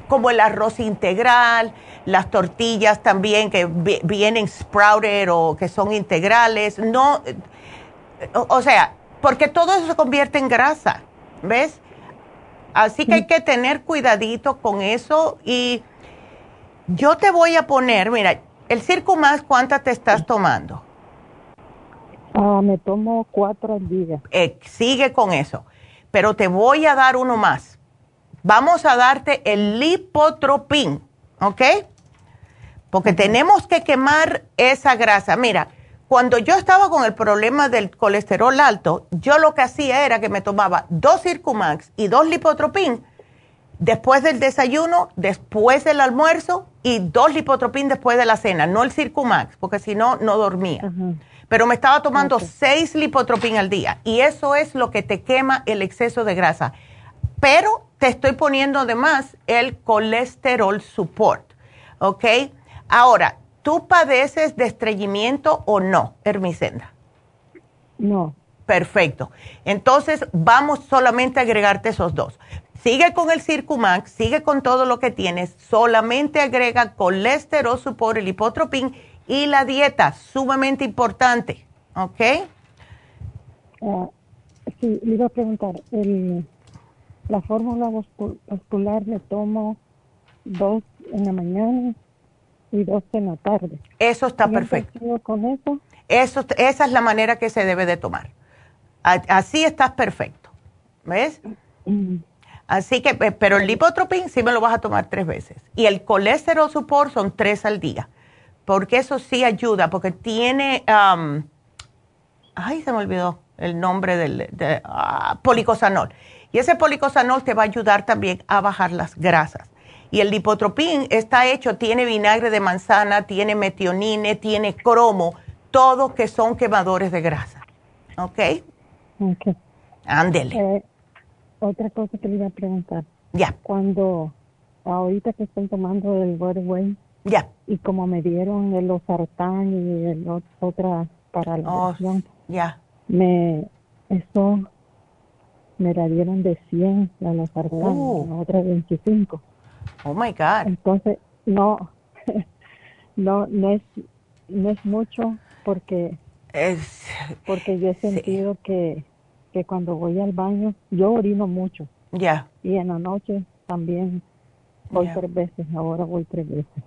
como el arroz integral, las tortillas también que vienen sprouted o que son integrales, no, o, sea, porque todo eso se convierte en grasa, ¿ves? Así que hay que tener cuidadito con eso y yo te voy a poner, mira, el circo más, ¿cuántas te estás tomando? Ah, me tomo cuatro al día. Eh, sigue con eso, pero te voy a dar uno más. Vamos a darte el lipotropín, ¿ok? Porque tenemos que quemar esa grasa. Mira, cuando yo estaba con el problema del colesterol alto, yo lo que hacía era que me tomaba dos Circumax y dos Lipotropin después del desayuno, después del almuerzo y dos Lipotropin después de la cena, no el Circumax, porque si no, no dormía. Pero me estaba tomando seis Lipotropin al día y eso es lo que te quema el exceso de grasa. Pero te estoy poniendo además el colesterol support, ¿ok? Ahora, ¿Tú padeces de estreñimiento o no, Hermicenda? No. Perfecto. Entonces, vamos solamente a agregarte esos dos. Sigue con el Circumax, sigue con todo lo que tienes, solamente agrega colesterol, supor, el hipotropín y la dieta, sumamente importante, ¿ok? Uh, sí, le iba a preguntar, la fórmula vascular le tomo dos en la mañana y dos en la tarde. Eso está perfecto. con eso? eso? Esa es la manera que se debe de tomar. Así estás perfecto. ¿Ves? Mm. Así que, pero el lipotropín sí me lo vas a tomar tres veces. Y el colesterol support son tres al día. Porque eso sí ayuda, porque tiene, ay, se me olvidó el nombre del ah, policosanol. Y ese policosanol te va a ayudar también a bajar las grasas. Y el lipotropín está hecho, tiene vinagre de manzana, tiene metionine, tiene cromo, todos que son quemadores de grasa. ¿Ok? Ok. Ándele. Eh, otra cosa que le iba a preguntar. Ya. Cuando, ahorita que estoy tomando el Waterway. Ya. Y como me dieron el losartán y el otra para la oh, Ya. Me, eso me la dieron de 100 la losartán, uh. la otra 25. Oh my God. Entonces, no, no, no es, no es mucho porque, es, porque yo he sentido que, que cuando voy al baño, yo orino mucho. Ya. Y en la noche también voy tres veces, ahora voy tres veces.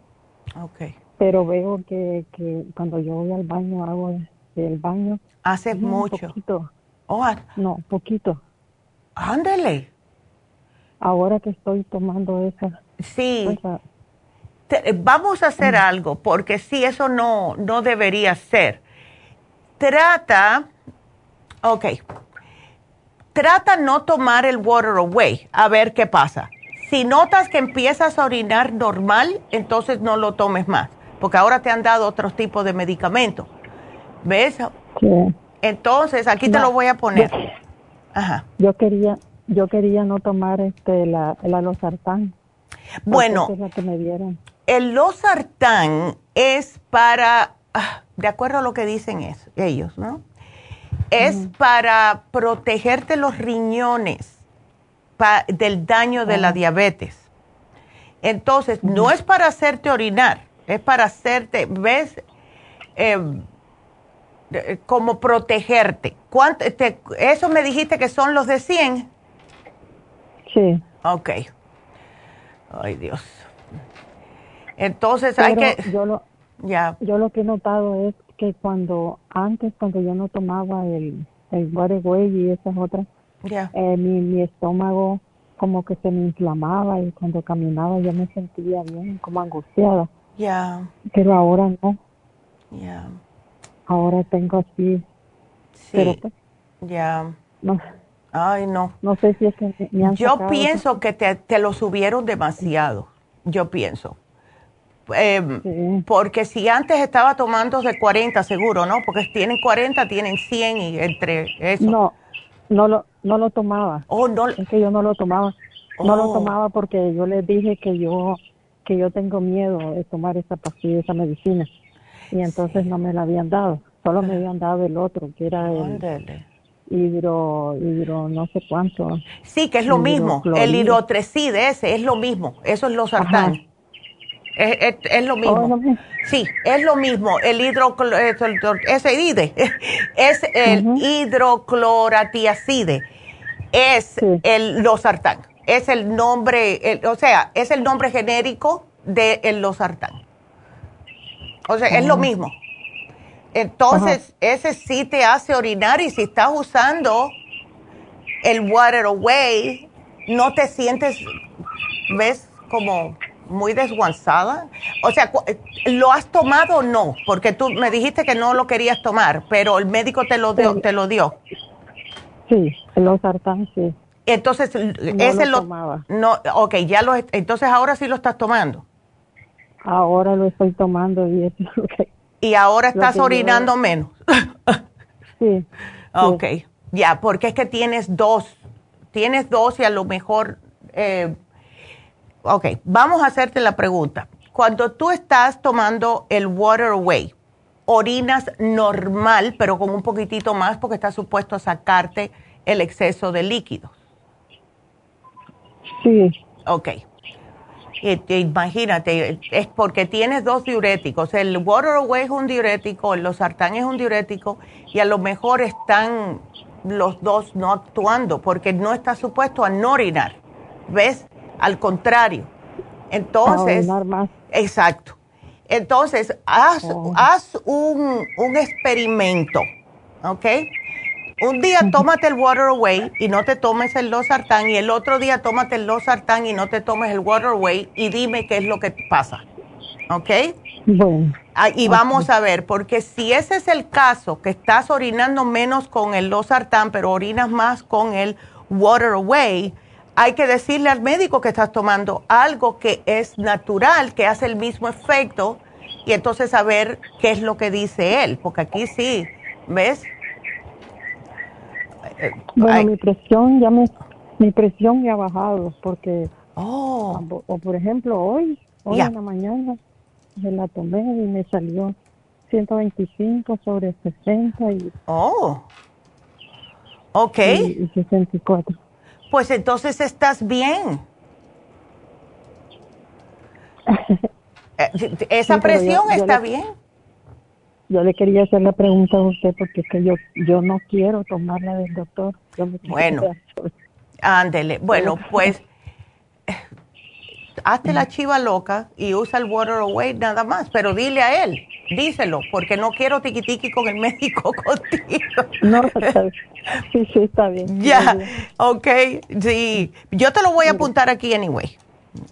Ok. Pero veo que, que cuando yo voy al baño, hago el baño. Hace mucho. Poquito. Oh, no, poquito. Ándale. Ahora que estoy tomando esa Sí. vamos a hacer algo, porque sí, eso no, no debería ser. Trata, ok, trata no tomar el water away, a ver qué pasa. Si notas que empiezas a orinar normal, entonces no lo tomes más, porque ahora te han dado otros tipos de medicamentos. ¿Ves? Entonces, aquí te lo voy a poner. Ajá. Yo quería, yo quería no tomar este la, el alosartán. Bueno, el losartán es para, ah, de acuerdo a lo que dicen ellos, ¿no? Es para protegerte los riñones del daño de la diabetes. Entonces, no es para hacerte orinar, es para hacerte, ¿ves? Em, como protegerte. ¿Cuánto ¿Eso me dijiste que son los de 100? Sí. Ok. Ay, Dios. Entonces hay que... Yo lo, ya. yo lo que he notado es que cuando, antes, cuando yo no tomaba el, el Way y esas otras, eh, mi, mi estómago como que se me inflamaba y cuando caminaba yo me sentía bien, como angustiada. Ya. Pero ahora no. Ya. Ahora tengo así. Sí. Pues, ya. No Ay, no. No sé si es que me han Yo pienso que te, te, lo subieron demasiado. Yo pienso. Em, porque si antes estaba tomando de 40, seguro, ¿no? Porque tienen 40, tienen 100 y entre eso. No, no lo, no lo tomaba. Oh, no. Es que yo no lo tomaba. No lo oh. tomaba porque yo les dije que yo, que yo tengo miedo de tomar esa pastilla, esa medicina. Y entonces no me la habían dado. Solo me habían dado el otro, que era el hidro, hidro, no sé cuánto. Sí, que es lo mismo. El hidrotrecide ese es lo mismo. Eso es los sartán. Es, es, lo mismo. Oh, sí, es lo mismo. El hidro, ese IDE, es el hidrocloratiacide. Es el losartán. Es el nombre, o sea, es el nombre genérico de el losartán. O sea, es lo mismo. Entonces, ese sí te hace orinar y si estás usando el Water Away, no te sientes, ¿ves? Como muy desguanzada. O sea, ¿lo has tomado o no? Porque tú me dijiste que no lo querías tomar, pero el médico te lo dio. Te lo dio. Sí, el sartán, sí. Entonces, ese lo, tomaba. No, ok, ya lo, entonces ahora sí lo estás tomando. Ahora lo estoy tomando y es Y ahora estás orinando menos. sí. Ok, ya, porque es que tienes dos, tienes dos y a lo mejor, eh, ok, vamos a hacerte la pregunta. Cuando tú estás tomando el Water Away, orinas normal, pero con un poquitito más porque está supuesto a sacarte el exceso de líquidos. Sí. Ok imagínate, es porque tienes dos diuréticos. El water away es un diurético, el losartán es un diurético y a lo mejor están los dos no actuando porque no está supuesto a no orinar. ¿Ves? Al contrario. Entonces, más. exacto. Entonces, haz, oh. haz un, un experimento, ¿ok? Un día tómate el water away y no te tomes el losartán y el otro día tómate el losartán y no te tomes el water away y dime qué es lo que pasa. ¿Ok? Bueno. Ah, y vamos a ver, porque si ese es el caso, que estás orinando menos con el losartán, pero orinas más con el water away, hay que decirle al médico que estás tomando algo que es natural, que hace el mismo efecto, y entonces saber qué es lo que dice él, porque aquí sí, ¿ves? Bueno, mi presión ya me, mi presión ya ha bajado porque, oh. o, por ejemplo, hoy, hoy en la mañana, me la tomé y me salió 125 sobre 60 y... Oh, ok. Y, 64. Pues entonces estás bien. Eh, esa presión está bien yo le quería hacer la pregunta a usted porque es que yo, yo no quiero tomarla del doctor. bueno, ándele. Bueno, pues hazte la chiva loca y usa el water away nada más, pero dile a él, díselo, porque no quiero tiqui tiqui con el médico contigo. No, sí, sí, está bien. Ya, ok, sí. Yo te lo voy a apuntar aquí anyway,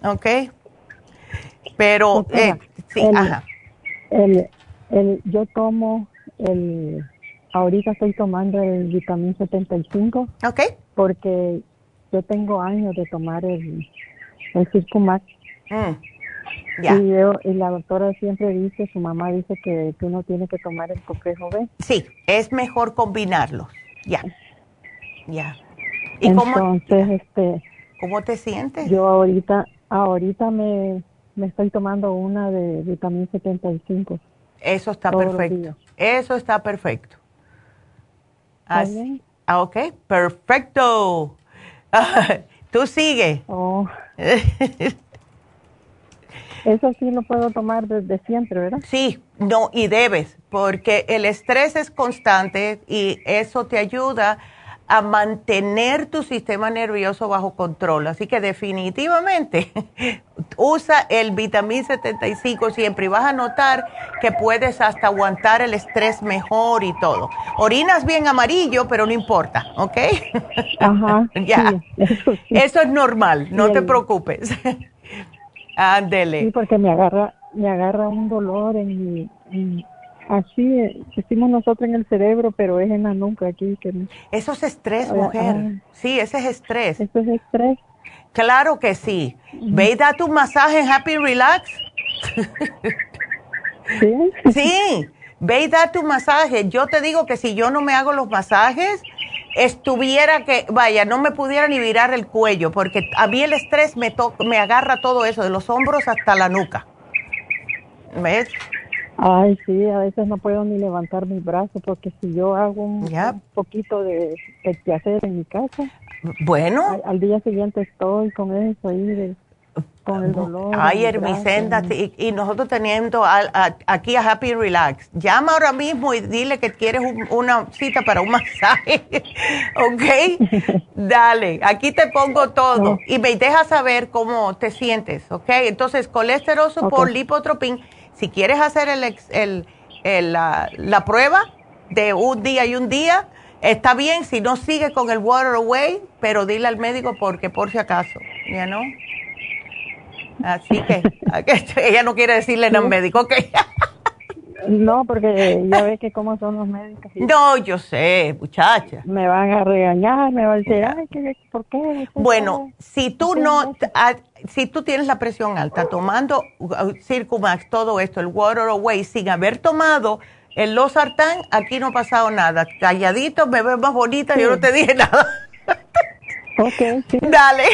ok. Pero, eh, sí, ajá. El, el, yo tomo el, ahorita estoy tomando el vitamín 75. Ok. Porque yo tengo años de tomar el, el Circumax. Mm. Y, y, la doctora siempre dice, su mamá dice que tú no tienes que tomar el complejo B. Sí, es mejor combinarlos. Ya. Ya. ¿Y Entonces, este... ¿Cómo te sientes? Yo ahorita, ahorita me, me estoy tomando una de vitamín 75. Eso está perfecto. Eso está perfecto. Así. Ah, ok, perfecto. Tú sigue. Oh. Eso sí lo puedo tomar desde siempre, ¿verdad? Sí, no, y debes, porque el estrés es constante y eso te ayuda a mantener tu sistema nervioso bajo control. Así que definitivamente usa el vitamín 75 siempre y vas a notar que puedes hasta aguantar el estrés mejor y todo. Orinas bien amarillo, pero no importa, ¿ok? Ajá. ya. eso, es normal, no te preocupes. Ándele. Sí, porque me agarra, me agarra un dolor en mi Así decimos nosotros en el cerebro, pero es en la nuca aquí. Que... Eso es estrés, mujer. sí, ese es estrés. Eso es estrés. Claro que sí. Ve y da tu masaje en Happy Relax. ¿Sí? Sí, ve y da tu masaje. Yo te digo que si yo no me hago los masajes, estuviera que, vaya, no me pudiera ni virar el cuello, porque a mí el estrés me, me agarra todo eso, de los hombros hasta la nuca. ¿Ves? Ay, sí, a veces no puedo ni levantar mis brazos porque si yo hago un, poquito de, de hacer en mi casa, bueno, al, día siguiente estoy con eso ahí de con el dolor. Ay, Hermicenda, y, nosotros teniendo aquí a Happy Relax. Llama ahora mismo y dile que quieres una cita para un masaje. ¿Ok? Dale, aquí te pongo todo y me dejas saber cómo te sientes. ¿Ok? Entonces, colesterol por lipotropin. Si quieres hacer el, el, la, la prueba de un día y un día, está bien. Si no, sigue con el Water Away, pero dile al médico porque por si acaso. ¿Ya no? Así que, ella no quiere decirle al médico, ¿ok? No, porque ya ve que cómo son los médicos. No, yo sé, muchacha. Me van a regañar, me van a decir, ay, ¿por qué? Bueno, si tú no, si tú tienes la presión alta, tomando uh, Circumax, todo esto, el Water Away, sin haber tomado el Losartán, aquí no ha pasado nada. Calladito, me ves más bonita, yo no te dije nada. Ok, sí. Dale.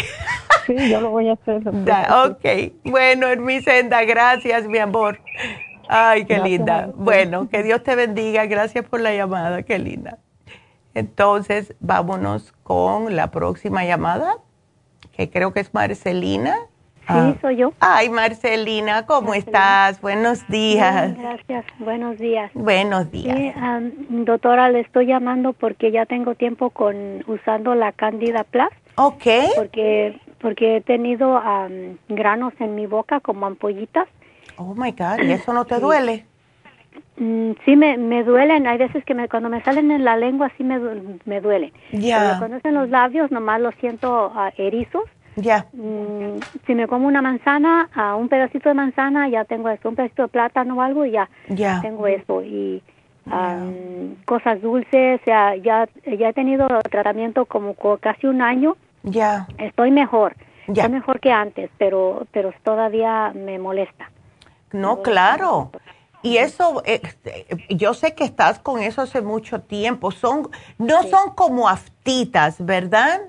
Sí, yo lo voy a hacer. ok. Bueno, Hermisenda, gracias, mi amor. Ay, qué linda. Bueno, que Dios te bendiga. Gracias por la llamada. Qué linda. Entonces, vámonos con la próxima llamada, que creo que es Marcelina. Sí, ah. soy yo. Ay, Marcelina, ¿cómo estás? Buenos días. gracias, buenos días. Buenos días. Sí, doctora, le estoy llamando porque ya tengo tiempo con usando la Candida Plus. Ok. Porque, porque he tenido granos en mi boca como ampollitas. Oh, my God, ¿y eso no te duele? Mm, sí, me, me duelen. Hay veces que me, cuando me salen en la lengua sí me, me duelen. Ya. Cuando es en los labios nomás lo siento uh, erizos ya. Mm, si me como una manzana, a un pedacito de manzana, ya tengo esto, un pedacito de plátano o algo, ya, ya. tengo eso. Y cosas dulces, ya, ya, ya he tenido tratamiento como casi un año. Ya. Estoy mejor. Ya. Estoy mejor que antes, pero, pero todavía me molesta. No, claro. Y eso, eh, yo sé que estás con eso hace mucho tiempo. Son, no son como aftitas, ¿verdad?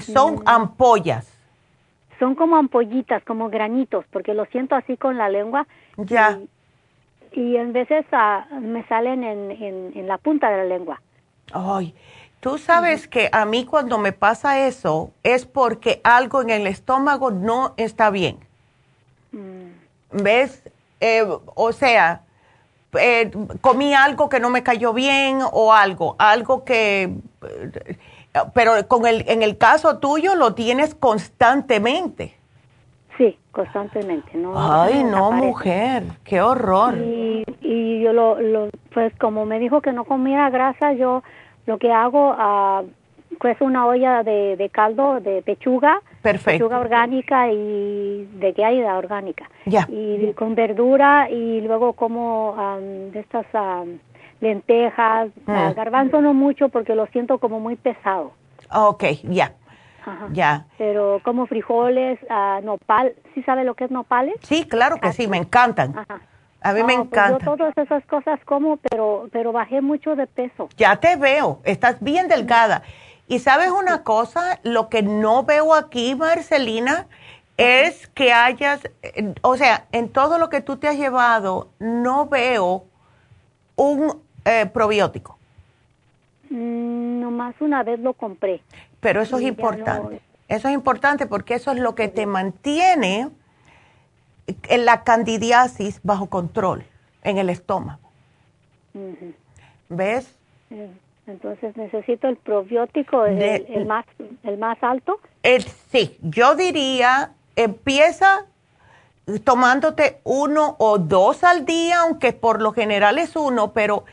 Son mm. ampollas. Son como ampollitas, como granitos, porque lo siento así con la lengua. Ya. Y, en veces ah, me salen en, en, la punta de la lengua. Ay, tú sabes que a mí cuando me pasa eso es porque algo en el estómago no está bien. Mm. ¿Ves? Eh, o sea, eh, comí algo que no me cayó bien o algo, algo que pero con el, en el caso tuyo lo tienes constantemente. Sí, constantemente. No, Ay, no, mujer, qué horror. Y, y yo lo, lo, pues como me dijo que no comiera grasa, yo lo que hago, uh, pues una olla de, de, caldo de pechuga. Perfecto. Pechuga orgánica y de que hay orgánica. Ya. Y con verdura y luego como de estas lentejas, mm. garbanzo no mucho porque lo siento como muy pesado. Ok, ya. Ya. Pero como frijoles, uh, nopal, ¿sí sabe lo que es nopales? Sí, claro que sí, me encantan. A mí me ah, encanta. Pues yo todas esas cosas como, pero, pero bajé mucho de peso. Ya te veo, estás bien delgada. Y sabes una cosa, lo que no veo aquí, Marcelina, es que hayas, o sea, en todo lo que tú te has llevado, no veo un eh, probiótico? Mm, nomás una vez lo compré. Pero eso es importante. Eso es importante porque eso es lo que te mantiene en la candidiasis bajo control en el estómago. ¿Ves? Entonces necesito el probiótico, el, más, el más alto. sí, yo diría, empieza tomándote uno o dos al día, aunque por lo general es uno, pero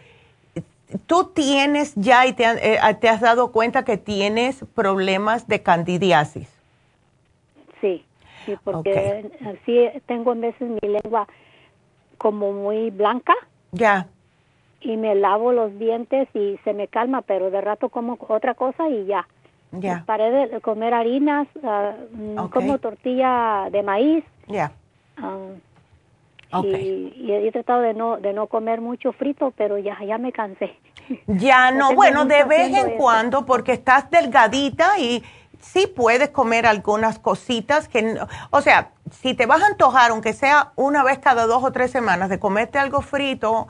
tú tienes ya y eh, te, has dado cuenta que tienes problemas de candidiasis. Sí, sí, porque así tengo en veces mi lengua como muy blanca. Ya. Y me lavo los dientes y se me calma, pero de rato como otra cosa y ya. Ya. Paré de comer harinas, mm, como tortilla de maíz. Ya. Ah, y, he tratado de no, de no comer mucho frito, pero ya, ya me cansé. Ya no, bueno, de vez en cuando, porque estás delgadita y sí puedes comer algunas cositas que, o sea, si te vas a antojar, aunque sea una vez cada dos o tres semanas, de comerte algo frito,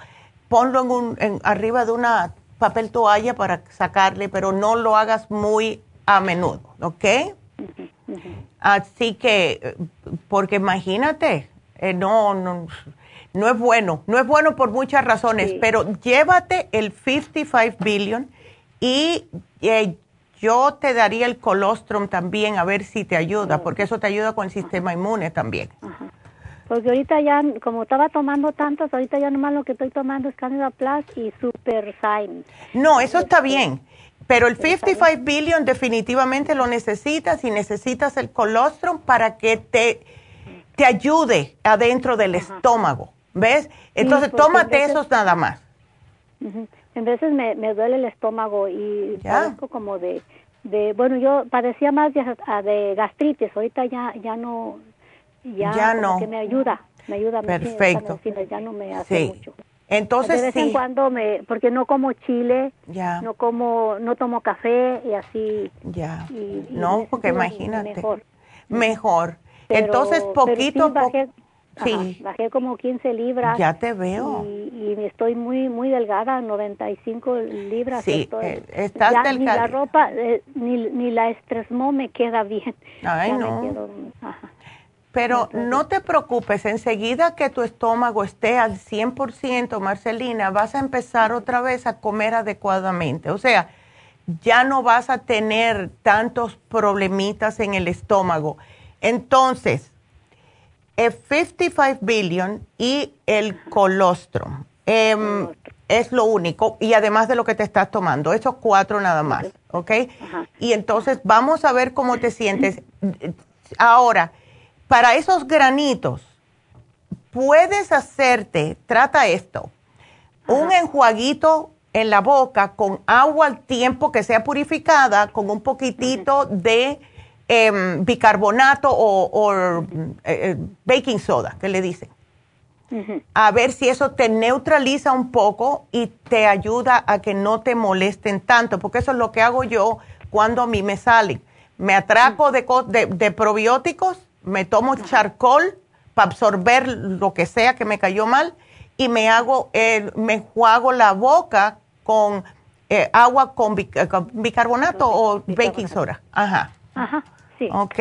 ponlo en un, arriba de una papel toalla para sacarle, pero no lo hagas muy a menudo, ¿ok? Así que, porque imagínate, eh, no, no, no es bueno, no es bueno por muchas razones, pero llévate el 55 billion y eh, yo te daría el colostrum también a ver si te ayuda, porque eso te ayuda con el sistema inmune también. Porque ahorita ya, como estaba tomando tantos, ahorita ya nomás lo que estoy tomando es Candida Plus y Super Sign. No, eso está bien. Pero el 55 billion definitivamente lo necesitas y necesitas el colostrum para que te, te ayude adentro del estómago. ¿Ves? Entonces, tómate esos nada más. En veces me, me duele el estómago y padezco como de, de, bueno, yo padecía más de, de gastritis, ahorita ya, ya no, ya, no. que me ayuda, me ayuda Perfecto. ya no me hace mucho. Entonces, de vez en cuando me, porque no como chile, ya. no como, no tomo café y así. Ya. no, porque imagínate. Mejor. Mejor. Entonces, poquito. Sí. bajé como 15 libras. Ya te veo. Y, y, estoy muy muy delgada, 95 libras. Sí, estoy, eh, estás ya Ni la ropa, eh, ni, ni la estresmo me queda bien. Ay, no. Pero no te preocupes, enseguida que tu estómago esté al 100%, Marcelina, vas a empezar otra vez a comer adecuadamente. O sea, ya no vas a tener tantos problemitas en el estómago. Entonces, el 55 billion y el colostrum. Em, es lo único, y además de lo que te estás tomando, esos cuatro nada más, ¿ok? Y entonces vamos a ver cómo te sientes. Ahora, para esos granitos, puedes hacerte, trata esto, un enjuaguito en la boca con agua al tiempo que sea purificada, con un poquitito de em, bicarbonato o, eh, eh, baking soda, que le dicen. A ver si eso te neutraliza un poco y te ayuda a que no te molesten tanto, porque eso es lo que hago yo cuando a mí me salen. Me atraco de probióticos me tomo charcoal para absorber lo que sea que me cayó mal y me hago, eh, me enjuago la boca con eh, agua con, bicarbonato o baking soda. Ajá. Ajá, sí. Ok.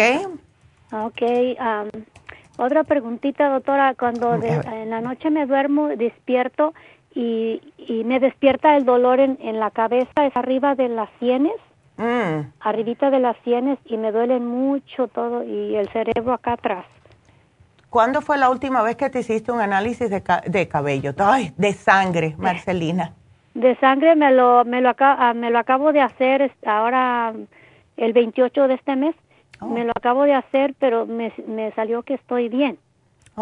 Ok. otra preguntita, doctora. Cuando en la noche me duermo, despierto y, y me despierta el dolor en, en la cabeza, es arriba de las sienes. Mm. Arribita de las sienes y me duelen mucho todo y el cerebro acá atrás. ¿Cuándo fue la última vez que te hiciste un análisis de, de cabello? Ay, de sangre, Marcelina. De sangre me lo, me lo, ah, me lo acabo de hacer ahora el 28 de este mes. Oh. Me lo acabo de hacer, pero me, me salió que estoy bien.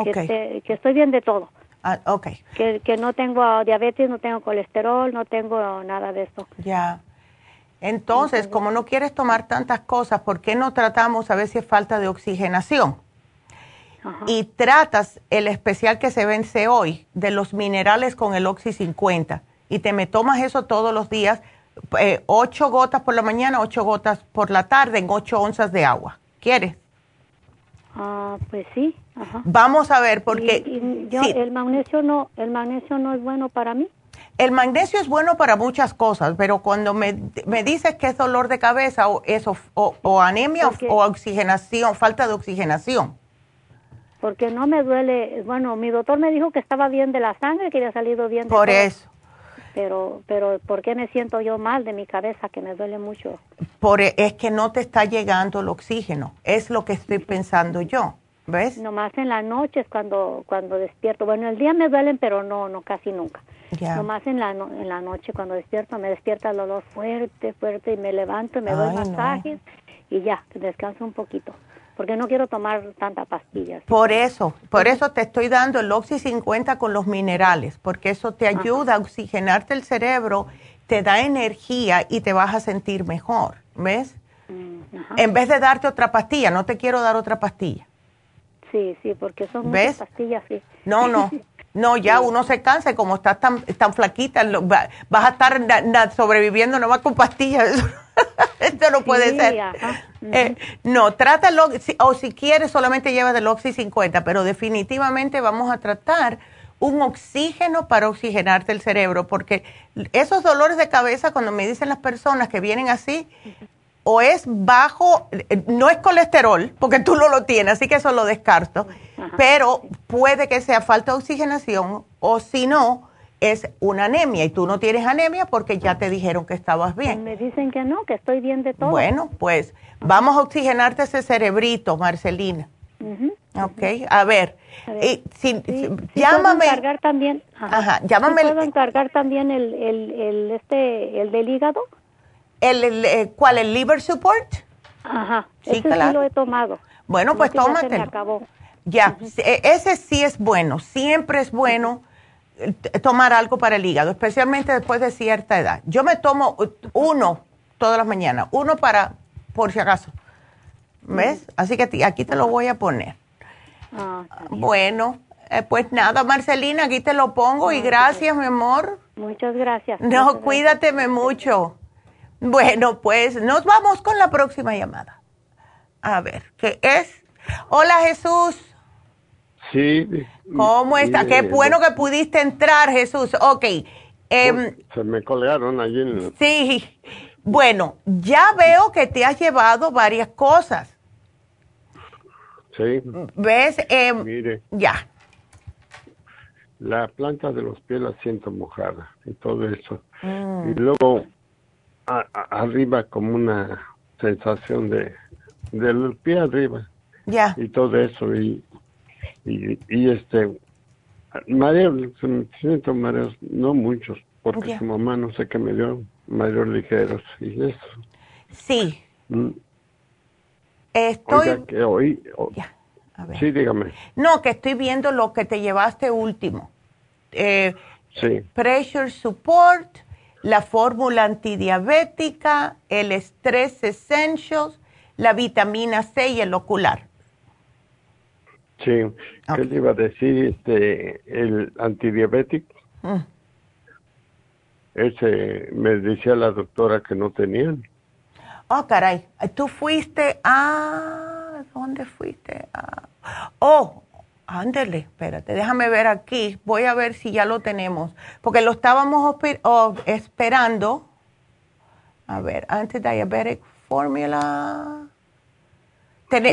Que, que, estoy bien de todo. Ah, ok. Que, que no tengo diabetes, no tengo colesterol, no tengo nada de eso. Ya. Entonces, como no quieres tomar tantas cosas, ¿por qué no tratamos a ver si es falta de oxigenación? Y tratas el especial que se vence hoy de los minerales con el Oxy 50. Y te me tomas eso todos los días, eh, ocho gotas por la mañana, ocho gotas por la tarde en ocho onzas de agua. ¿Quieres? Ah, pues sí. Vamos a ver, porque... el, magnesio no, el magnesio no es bueno para mí. El magnesio es bueno para muchas cosas, pero cuando me, me dices que es dolor de cabeza o, eso, o, anemia o, oxigenación, falta de oxigenación. Porque no me duele, bueno, mi doctor me dijo que estaba bien de la sangre, que había salido bien de Por eso. Pero, pero, ¿por qué me siento yo mal de mi cabeza, que me duele mucho? Por, e, es que no te está llegando el oxígeno, es lo que estoy pensando yo. ¿Ves? Nomás en la noche es cuando, cuando despierto. Bueno, el día me duelen, pero no, no casi nunca. Nomás en la, en la noche cuando despierto me despierta el dolor fuerte, fuerte y me levanto y me doy masajes y ya, descanso un poquito. Porque no quiero tomar tanta pastilla. Por eso, por eso te estoy dando el Oxy 50 con los minerales, porque eso te ayuda a oxigenarte el cerebro, te da energía y te vas a sentir mejor, ¿ves? Mm, en vez de darte otra pastilla, no te quiero dar otra pastilla. Sí, sí, porque son muchas pastillas, sí. No, no. No, ya uno se cansa y como estás tan, tan flaquita, vas a estar sobreviviendo nomás con pastillas. Esto no puede ser. Eh, no, trátalo, o si quieres solamente lleva del Oxy 50, pero definitivamente vamos a tratar un oxígeno para oxigenarte el cerebro, porque esos dolores de cabeza, cuando me dicen las personas que vienen así, o es bajo, eh, no es colesterol, porque tú no lo tienes, así que eso lo descarto, pero puede que sea falta de oxigenación o si no, es una anemia y tú no tienes anemia porque ya te dijeron que estabas bien. Me dicen que no, que estoy bien de todo. Bueno, pues vamos a oxigenarte ese cerebrito, Marcelina. Ok, a ver, y, si, llámame. encargar también. Ajá, llámame. ¿Puedo encargar también el, el, el, este, el del hígado? ¿El, eh, cuál? ¿El liver support? Ajá, sí, ese sí lo he tomado. Bueno, pues tómatelo. Ya, e, ese sí es bueno, siempre es bueno eh, tomar algo para el hígado, especialmente después de cierta edad. Yo me tomo uno todas las mañanas, uno para, por si acaso. ¿Ves? Así que aquí te lo voy a poner. Ah, bueno, eh, pues nada, Marcelina, aquí te lo pongo y gracias, mi amor. Muchas gracias. No, cuídateme mucho. Bueno, pues nos vamos con la próxima llamada. A ver, ¿qué es? Hola Jesús. Sí. ¿Cómo está? Qué bueno que pudiste entrar, Jesús. Ok. Em, se me colgaron allí. En... Sí. Bueno, ya veo que te has llevado varias cosas. Sí. ¿Ves? Em, Mire. Ya. La planta de los pies la siento mojada y todo eso. Mm. Y luego arriba como una sensación de del pie arriba. Ya. Y todo eso y y, y este mareos, siento mareos, no muchos, porque su mamá no sé qué me dio mareos ligeros y eso. Sí. Mm. Estoy. que hoy. Sí, dígame. No, que estoy viendo lo que te llevaste último. Eh, sí. Pressure Support, la fórmula antidiabética, el Stress Essentials, la vitamina C y el ocular. Sí, ¿qué le iba a decir? Este, el antidiabético. Mm. Ese me decía la doctora que no tenían. Oh, caray, tú fuiste a... ¿Dónde fuiste? Oh, ándele, espérate, déjame ver aquí. Voy a ver si ya lo tenemos. Porque lo estábamos oh, esperando. A ver, antidiabetic formula.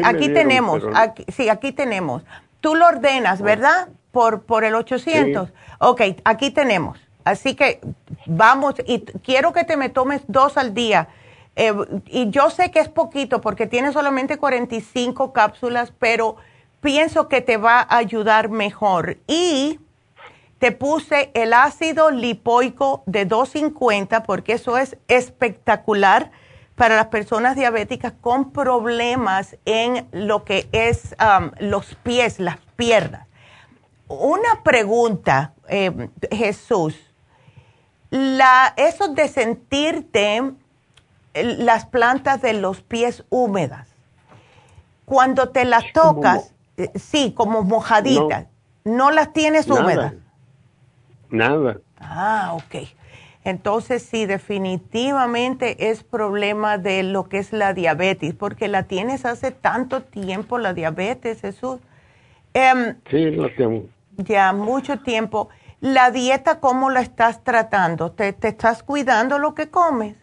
aquí tenemos, aquí, sí, aquí tenemos. Tú lo ordenas, oh. ¿verdad? Por, por el 800. Ok, aquí tenemos. Así que vamos, y quiero que te me tomes dos al día eh, y yo sé que es poquito porque tiene solamente 45 cápsulas, pero pienso que te va a ayudar mejor. Y te puse el ácido lipoico de 250 porque eso es espectacular para las personas diabéticas con problemas en lo que es um, los pies, las piernas. Una pregunta, eh, Jesús. La, eso de sentirte las plantas de los pies húmedas. Cuando te las tocas, eh, sí, como mojaditas, no, las tienes húmedas. Nada. Ah, ok. Entonces sí, definitivamente es problema de lo que es la diabetes, porque la tienes hace tanto tiempo, la diabetes, Jesús. Em, sí, lo tengo. Ya, mucho tiempo. ¿La dieta cómo la estás tratando? ¿Te, te estás cuidando lo que comes?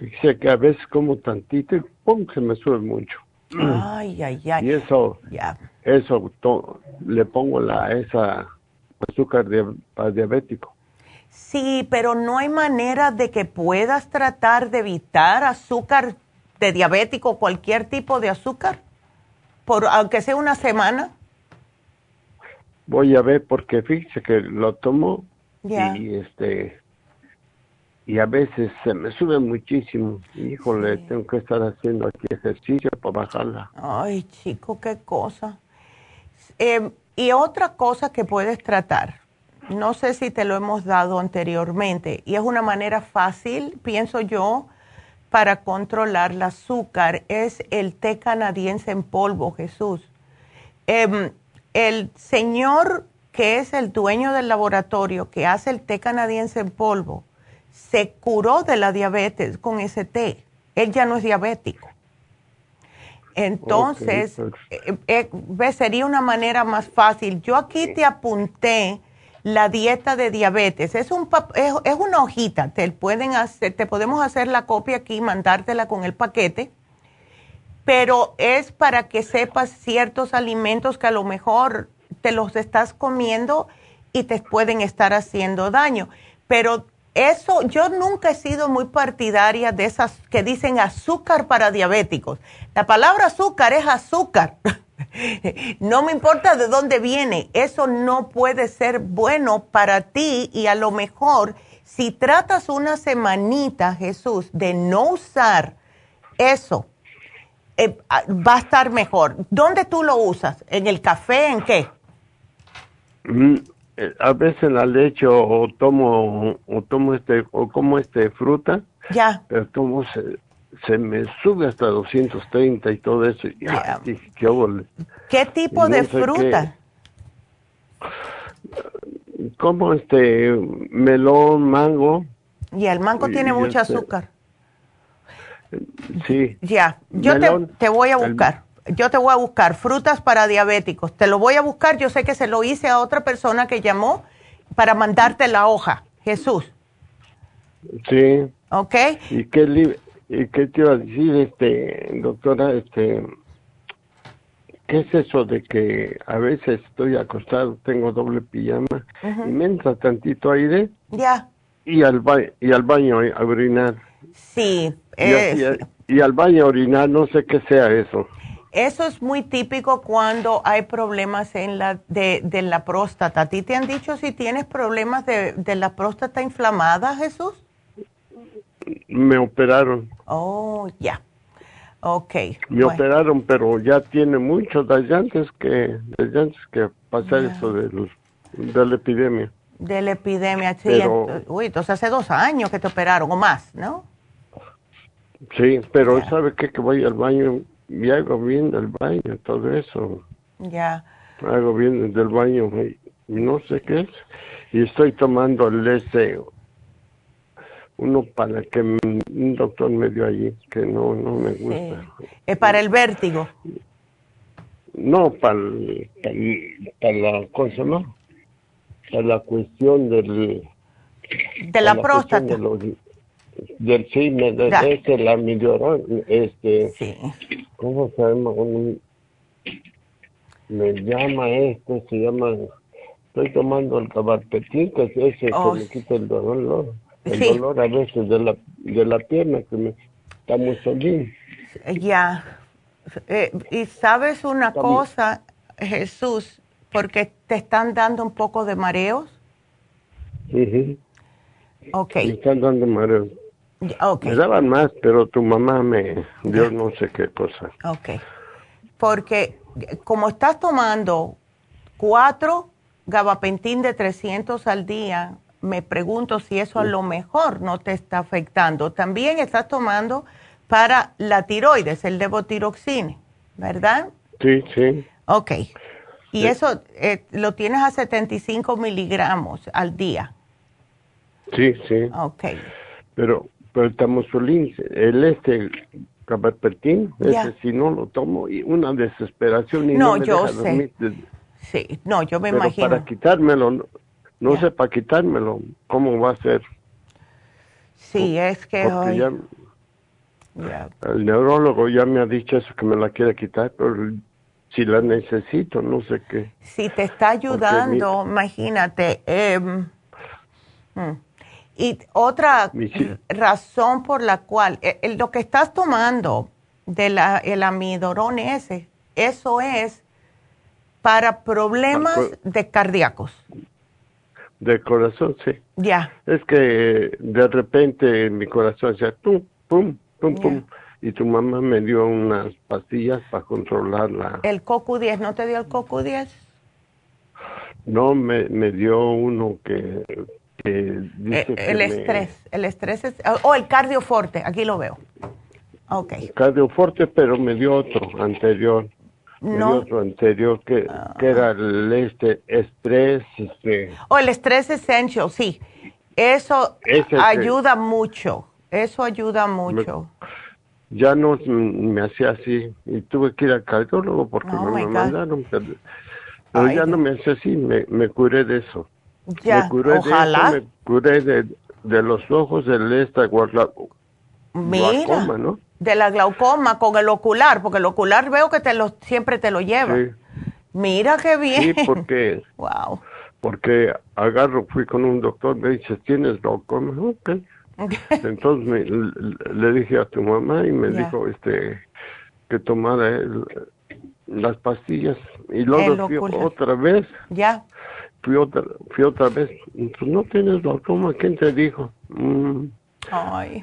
Dice que a veces como tantito y pum, se me sube mucho. Ay, ay, ay. Y eso, eso le pongo la esa azúcar diabético. Sí, pero no hay manera de que puedas tratar de evitar azúcar de diabético, cualquier tipo de azúcar, por aunque sea una semana. Voy a ver porque fíjese que lo tomo y este y a veces se me sube muchísimo. Híjole, tengo que estar haciendo aquí ejercicio para bajarla. Ay, chico, qué cosa. Em, y otra cosa que puedes tratar, no sé si te lo hemos dado anteriormente, y es una manera fácil, pienso yo, para controlar el azúcar, es el té canadiense en polvo, Jesús. Em, el señor que es el dueño del laboratorio que hace el té canadiense en polvo, se curó de la diabetes con ese té. Él ya no es diabético. Entonces, eh, eh, sería una manera más fácil. Yo aquí te apunté la dieta de diabetes. Es, un, es, es, una hojita, te, pueden hacer, te podemos hacer la copia aquí, mandártela con el paquete, pero es para que sepas ciertos alimentos que a lo mejor te los estás comiendo y te pueden estar haciendo daño. Pero eso, yo nunca he sido muy partidaria de esas que dicen azúcar para diabéticos. La palabra azúcar es azúcar. no me importa de dónde viene, eso no puede ser bueno para ti y a lo mejor si tratas una semanita, Jesús, de no usar eso, eh, va a estar mejor. ¿Dónde tú lo usas? ¿En el café? ¿En qué? Eh, a veces la leche o, tomo o tomo este o como este fruta. Ya. Pero tomo se, me sube hasta 230 y todo eso. ¿Qué tipo de fruta? como este melón, mango. Y el mango tiene mucho este azúcar. Sí. Ya, yo te, voy a buscar yo te voy a buscar frutas para diabéticos. Te lo voy a buscar. Yo sé que se lo hice a otra persona que llamó para mandarte la hoja. Jesús. Sí. ¿Ok? ¿Y qué, y qué te iba a decir, este, doctora? Este, ¿Qué es eso de que a veces estoy acostado, tengo doble pijama y me entra tantito aire? Ya. Y al, y al baño a orinar. Sí. y, y al baño a orinar, no sé qué sea eso. Eso es muy típico cuando hay problemas en la, de, de la próstata. ¿A ti te han dicho si tienes problemas de, de la próstata inflamada, Jesús? Me operaron. Oh, ya. Ok. Me operaron, pero ya tiene mucho desde antes que, desde antes que pasar eso de, de la epidemia. De la epidemia, sí. uy, entonces hace dos años que te operaron o más, ¿no? Sí, pero ¿sabe qué? Que voy al baño y hago bien del baño, todo eso. Ya. Hago bien del baño, y no sé qué es. Y estoy tomando el este, uno para que un doctor me dio allí, que no, no me gusta. ¿Es para el vértigo? No, para, para, la cosa, ¿no? Para la cuestión del... De la, próstata del sí, me, de, este, la este, sí. ¿cómo se llama? me llama este, se llama, estoy tomando el cabarpetín, que es ese que oh, me quita el dolor, el dolor a veces de la, de la pierna, que me está muy solín. Ya, eh, y sabes una cosa, Jesús, porque te están dando un poco de mareos. Sí, Ok. Me están dando mareos. Me daban más, pero tu mamá me dio no sé qué cosa. Ok. Porque como estás tomando cuatro gabapentín de 300 al día, me pregunto si eso a lo mejor no te está afectando. También estás tomando para la tiroides, el levotiroxine, ¿verdad? Sí, sí. Ok. Y eso eh, lo tienes a 75 miligramos al día. Sí, sí. Ok. Pero pero el tamoxolín, el este caberpetín, ese si no lo tomo, y una desesperación y no, me yo sé. Sí, no, yo me pero imagino. para quitármelo, no, sé para quitármelo, ¿cómo va a ser? Sí, es que hoy... El neurólogo ya me ha dicho eso, que me la quiere quitar, pero si la necesito, no sé qué. Si te está ayudando, imagínate. Eh, y otra razón por la cual, eh, lo que estás tomando del el amidorón ese, eso es para problemas de cardíacos. De corazón, sí. Ya. Es que de repente mi corazón hacía pum, pum, pum, pum. Y tu mamá me dio unas pastillas para controlar la... ¿El CoQ10 no te dio el CoQ10? No, me, me dio uno que eh, el estrés, el estrés es, o oh, el cardioforte, aquí lo veo. Ok. Cardioforte, pero me dio otro anterior. no. otro anterior que, que era el este estrés. Este. O oh, el estrés essential, sí. Eso ayuda mucho. Eso ayuda mucho. ya no me hacía así y tuve que ir al cardiólogo porque oh me, mandaron. Pero, ya no me hacía así, me, me curé de eso. Ya, me curé ojalá. De me curé de, de los ojos del esta Mira. glaucoma, ¿no? De la glaucoma con el ocular, porque el ocular veo que te lo, siempre te lo lleva. Mira qué bien. Sí, porque. wow. Porque agarro, fui con un doctor, me dice, ¿tienes glaucoma? Ok. Entonces le, dije a tu mamá y me dijo este que tomara las pastillas y luego fui otra vez. Ya. Fui otra, fui otra vez. Pues no tienes glaucoma, ¿quién te dijo? Mm.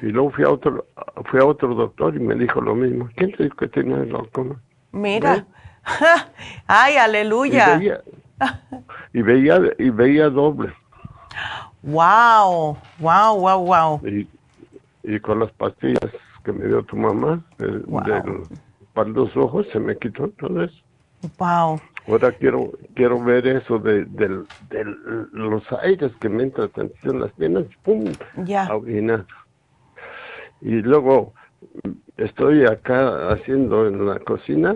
Y luego fui a otro, fui a otro doctor y me dijo lo mismo. ¿Quién te dijo que tenía glaucoma? Mira. Ay, aleluya. Y veía, y veía, doble. Wow, wow, wow, wow. Y, con las pastillas que me dio tu mamá, para los ojos se me quitó todo eso. Wow. Ahora quiero quiero ver eso de, los aires que me entran en las piernas, ¡pum! Ya. Y luego estoy acá haciendo en la cocina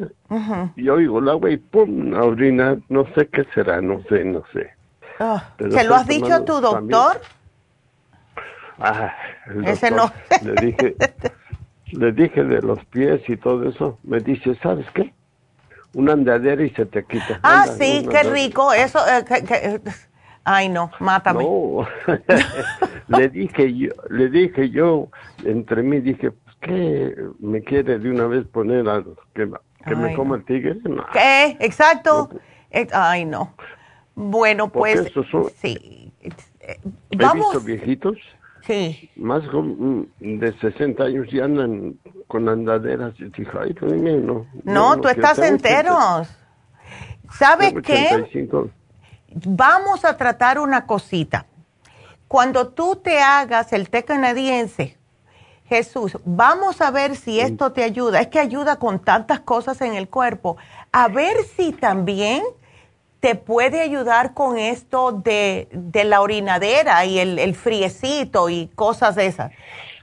y oigo el agua y ¡pum! a orinar. No sé qué será, no sé, no sé. Ah, ¿Se lo has dicho a tu doctor? Ah, Ese no. le dije, le dije de los pies y todo eso. Me dice, ¿sabes qué? Una andadera y se te quita. Ah, sí, qué rico. Eso, eh, ay no, mátame. No. le dije yo, le dije yo, entre mí dije, pues, ¿qué me quiere de una vez poner a que, que me coma el tigre? ¿Qué? Exacto. Ay no. Bueno, pues sí. Vamos. He visto viejitos Sí. Más de 60 años y andan con andaderas. Y dije, ay, no. No, tú estás entero. ¿Sabes qué? Vamos a tratar una cosita. Cuando tú te hagas el té canadiense, Jesús, vamos a ver si esto te ayuda. Es que ayuda con tantas cosas en el cuerpo. A ver si también te puede ayudar con esto de, la orinadera y el, friecito y cosas de esas.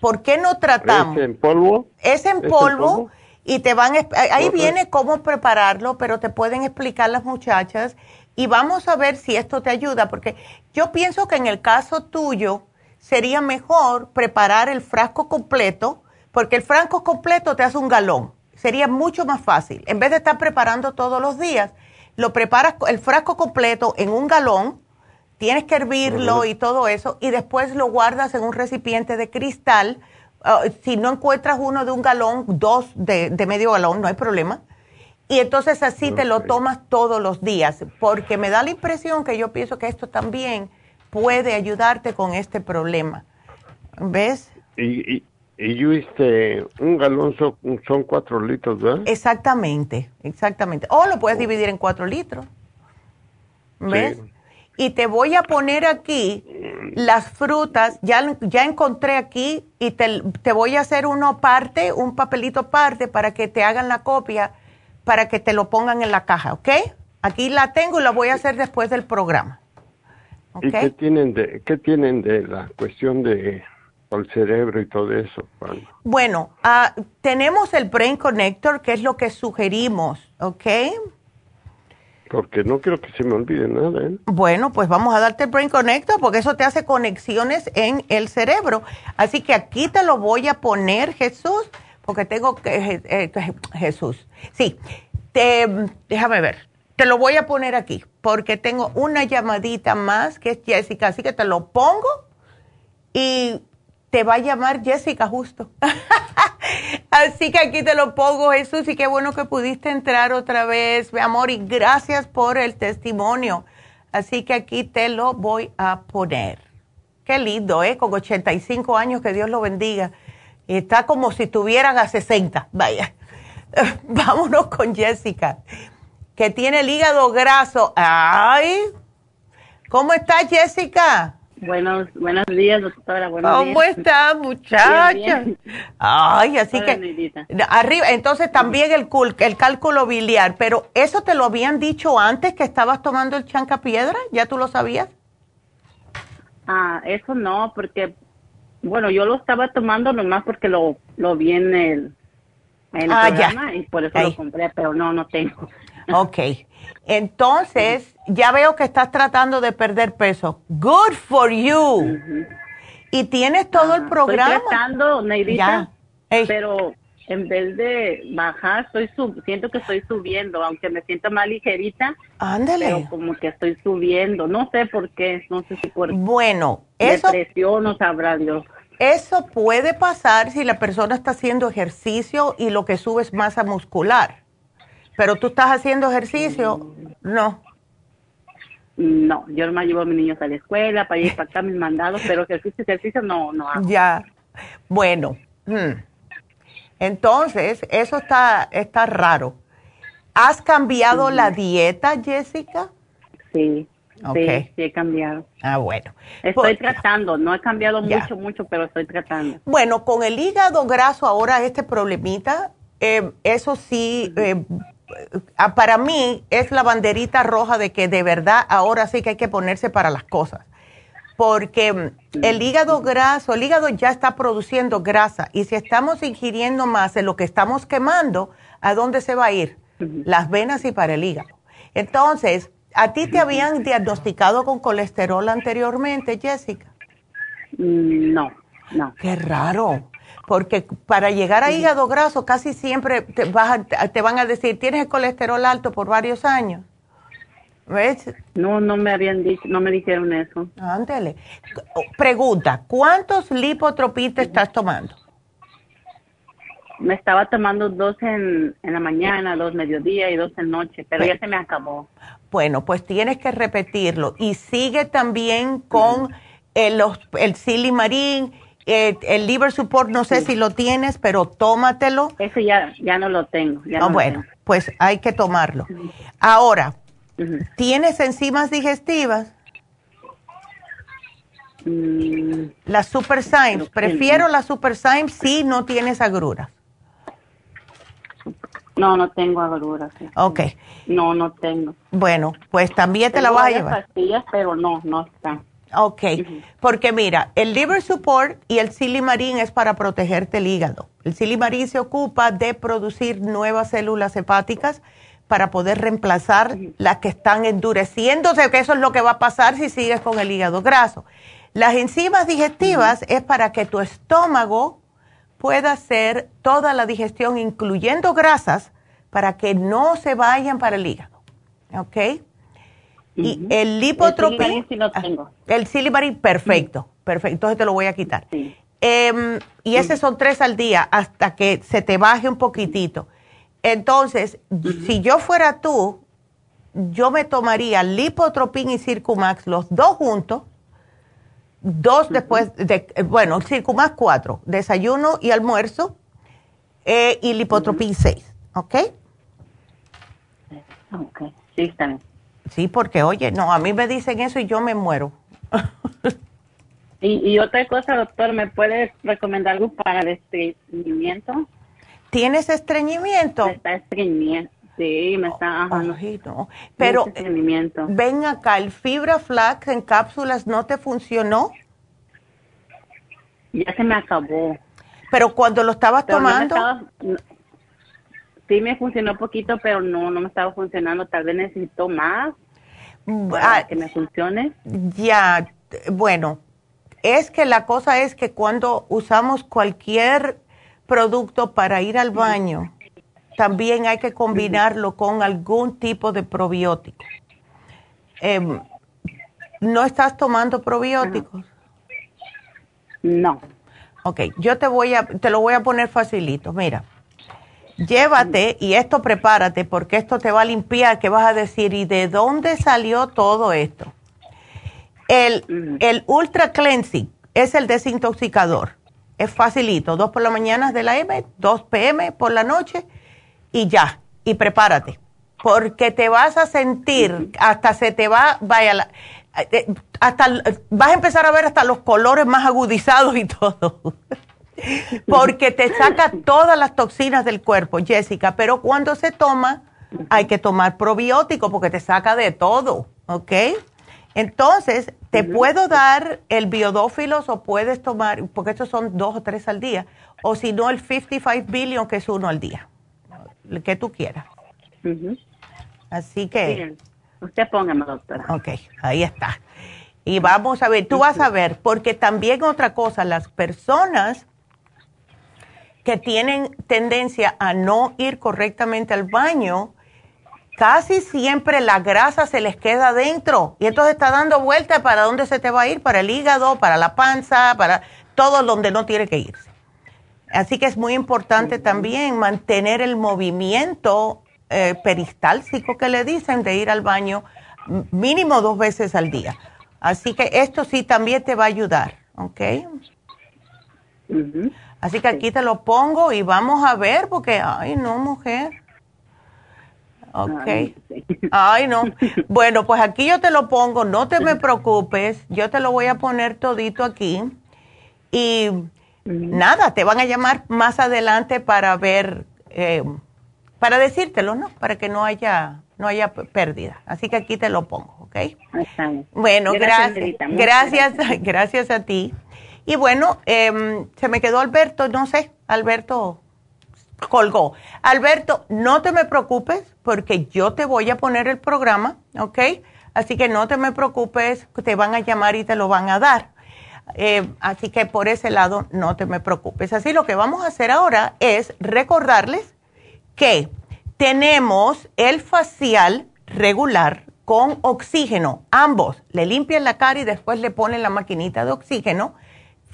¿Por qué no tratamos? ¿Es en polvo? Es en polvo, y te van, ahí viene cómo prepararlo, pero te pueden explicar las muchachas y vamos a ver si esto te ayuda, porque yo pienso que en el caso tuyo sería mejor preparar el frasco completo, porque el frasco completo te hace un galón, sería mucho más fácil, en vez de estar preparando todos los días lo preparas el frasco completo en un galón, tienes que hervirlo y todo eso, y después lo guardas en un recipiente de cristal. Ah, si no encuentras uno de un galón, dos de, medio galón, no hay problema. Y entonces así te lo tomas todos los días, porque me da la impresión que yo pienso que esto también puede ayudarte con este problema. ¿Ves? Y, y yo, este, un galón son, cuatro litros, ¿verdad? Exactamente, exactamente. O lo puedes dividir en cuatro litros. ¿Ves? Y te voy a poner aquí las frutas, ya, ya encontré aquí y te, te voy a hacer uno parte, un papelito parte para que te hagan la copia, para que te lo pongan en la caja, ¿ok? Aquí la tengo y la voy a hacer después del programa. ¿Y qué tienen de, qué tienen de la cuestión de al cerebro y todo eso. Bueno, ah, tenemos el Brain Connector, que es lo que sugerimos, ¿ok? Porque no quiero que se me olvide nada. ¿eh? Bueno, pues vamos a darte el Brain Connector porque eso te hace conexiones en el cerebro. Así que aquí te lo voy a poner, Jesús, porque tengo que... Eh, Jesús, sí, te, déjame ver. Te lo voy a poner aquí porque tengo una llamadita más que es Jessica, así que te lo pongo y te va a llamar Jessica justo. Así que aquí te lo pongo, Jesús, y qué bueno que pudiste entrar otra vez, mi amor, y gracias por el testimonio. Así que aquí te lo voy a poner. Qué lindo, ¿eh? Con 85 años, que Dios lo bendiga. está como si tuvieran a 60. Vaya. Vámonos con Jessica, que tiene el hígado graso. ¡Ay! ¿Cómo estás, Jessica? Buenos, buenos días, doctora. Buenos ¿Cómo está, muchacha? Ay, así que arriba, entonces también el, el cálculo biliar, pero ¿eso te lo habían dicho antes que estabas tomando el chanca piedra? ¿Ya tú lo sabías? Ah, eso no, porque, bueno, yo lo estaba tomando nomás porque lo, lo vi en el, en ah, programa y por eso lo compré, pero no, no tengo. Ok. Entonces, ya veo que estás tratando de perder peso. Good for you. Y tienes todo el programa. Estoy tratando, Neidita, pero en vez de bajar, estoy sub siento que estoy subiendo, aunque me siento más ligerita. Ándale. Pero como que estoy subiendo. No sé por qué, no sé si por bueno, eso, depresión o sabrá Dios. Eso puede pasar si la persona está haciendo ejercicio y lo que sube es masa muscular. Pero tú estás haciendo ejercicio, no. No, yo me llevo a mis niños a la escuela para ir para acá mis mandados, pero ejercicio, ejercicio no, no hago. Ya, bueno. Hmm. Entonces, eso está, está raro. ¿Has cambiado la dieta, Jessica? Sí. Sí, sí he cambiado. Ah, bueno. Estoy tratando, no he cambiado mucho, mucho, pero estoy tratando. Bueno, con el hígado graso ahora este problemita, eh, eso sí, eh, para mí es la banderita roja de que de verdad ahora sí que hay que ponerse para las cosas. Porque el hígado graso, el hígado ya está produciendo grasa y si estamos ingiriendo más de lo que estamos quemando, ¿a dónde se va a ir? Las venas y para el hígado. Entonces, ¿a ti te habían diagnosticado con colesterol anteriormente, Jessica? Mm, no, no. Qué raro porque para llegar a hígado graso casi siempre te, te van a decir, tienes el colesterol alto por varios años. ¿Ves? No, no me habían dicho, no me dijeron eso. Ándale. Pregunta, ¿cuántos lipotropí te estás tomando? Me estaba tomando dos en, en la mañana, dos mediodía y dos en noche, pero ya se me acabó. Bueno, pues tienes que repetirlo. Y sigue también con el, los, el silimarín eh, el liver support no sé si lo tienes, pero tómatelo. Eso ya, ya no lo tengo. Ah, bueno, pues hay que tomarlo. Ahora, ¿tienes enzimas digestivas? Mm. Las Super Symes. Prefiero las Super Symes si no tienes agruras. No, no tengo agruras. Ok. No, no tengo. Bueno, pues también te la vas a llevar. pastillas, pero no, no están. Ok, porque mira, el liver support y el silimarín es para protegerte el hígado. El silimarín se ocupa de producir nuevas células hepáticas para poder reemplazar las que están endureciéndose, que eso es lo que va a pasar si sigues con el hígado graso. Las enzimas digestivas es para que tu estómago pueda hacer toda la digestión, incluyendo grasas, para que no se vayan para el hígado. ¿Ok? Y el lipotropín. El silimarín, perfecto, perfecto. Entonces te lo voy a quitar. Em, y ese son tres al día hasta que se te baje un poquitito. Entonces, si yo fuera tú, yo me tomaría lipotropín y Circumax, los dos juntos, dos después de, eh, bueno, Circumax cuatro, desayuno y almuerzo, eh, y lipotropín seis, ¿ok? Ok, sí, está bien. Sí, porque oye, no, a mí me dicen eso y yo me muero. y, otra cosa, doctor, ¿me puede recomendar algo para el estreñimiento? ¿Tienes estreñimiento? Me está estreñimiento. Sí, me está. Ajá, Pero ven acá, el fibra flax en cápsulas no te funcionó. Ya se me acabó. Pero cuando lo estabas tomando sí me funcionó poquito, pero no, no me estaba funcionando. Tal vez necesito más para ah, que me funcione. Ya, bueno, es que la cosa es que cuando usamos cualquier producto para ir al baño, también hay que combinarlo con algún tipo de probiótico. Em, ¿No estás tomando probióticos? No. Ok, yo te voy a, te lo voy a poner facilito. Mira, llévate y esto prepárate porque esto te va a limpiar, que vas a decir, ¿y de dónde salió todo esto? El, el Ultra Cleansing es el desintoxicador. Es facilito, dos por la mañana de la M, dos PM por la noche y ya, y prepárate. Porque te vas a sentir, hasta se te va, vaya, eh, hasta vas a empezar a ver hasta los colores más agudizados y todo. Porque te saca todas las toxinas del cuerpo, Jessica, pero cuando se toma hay que tomar probiótico porque te saca de todo, ¿ok? Entonces, te puedo dar el biodófilos o puedes tomar, porque estos son dos o tres al día, o si no el 55 billion, que es uno al día, el que tú quieras. Así que... Usted póngame, doctora. Ok, ahí está. Y vamos a ver, tú vas a ver, porque también otra cosa, las personas que tienen tendencia a no ir correctamente al baño, casi siempre la grasa se les queda dentro y entonces está dando vueltas para dónde se te va a ir, para el hígado, para la panza, para todo donde no tiene que irse. Así que es muy importante también mantener el movimiento eh, peristáltico que le dicen de ir al baño mínimo dos veces al día. Así que esto sí también te va a ayudar, ¿ok? Así que aquí te lo pongo y vamos a ver porque, ay no, mujer. Ok. Ay, no. Bueno, pues aquí yo te lo pongo, no te me preocupes, yo te lo voy a poner todito aquí. Y nada, te van a llamar más adelante para ver, eh, para decírtelo, ¿no? Para que no haya, no haya pérdida. Así que aquí te lo pongo, ¿ok? Bueno, gracias. Gracias, gracias a ti. Y bueno, em, se me quedó Alberto, no sé, Alberto colgó. Alberto, no te me preocupes porque yo te voy a poner el programa, ¿ok? Así que no te me preocupes, te van a llamar y te lo van a dar. Eh, así que por ese lado no te me preocupes. Así lo que vamos a hacer ahora es recordarles que tenemos el facial regular con oxígeno. Ambos le limpian la cara y después le ponen la maquinita de oxígeno.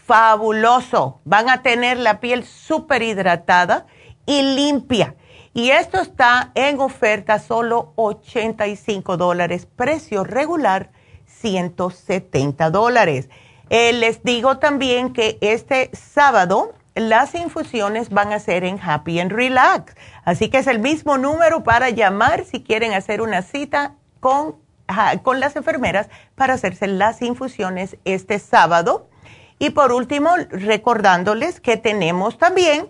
Fabuloso. Van a tener la piel súper hidratada y limpia. Y esto está en oferta solo 85 dólares, precio regular 170 dólares. Eh, les digo también que este sábado las infusiones van a ser en Happy and Relax. Así que es el mismo número para llamar si quieren hacer una cita con, con las enfermeras para hacerse las infusiones este sábado. Y por último, recordándoles que tenemos también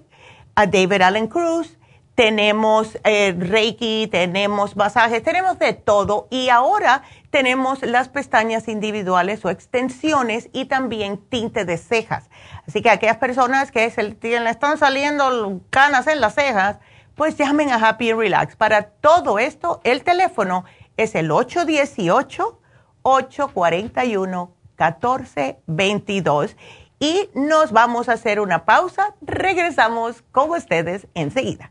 a David Allen Cruz, tenemos eh, Reiki, tenemos masajes, tenemos de todo. Y ahora tenemos las pestañas individuales o extensiones y también tinte de cejas. Así que aquellas personas que se le están saliendo canas en las cejas, pues llamen a Happy Relax. Para todo esto, el teléfono es el 818-841-1422 y nos vamos a hacer una pausa. Regresamos con ustedes enseguida.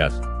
Yes.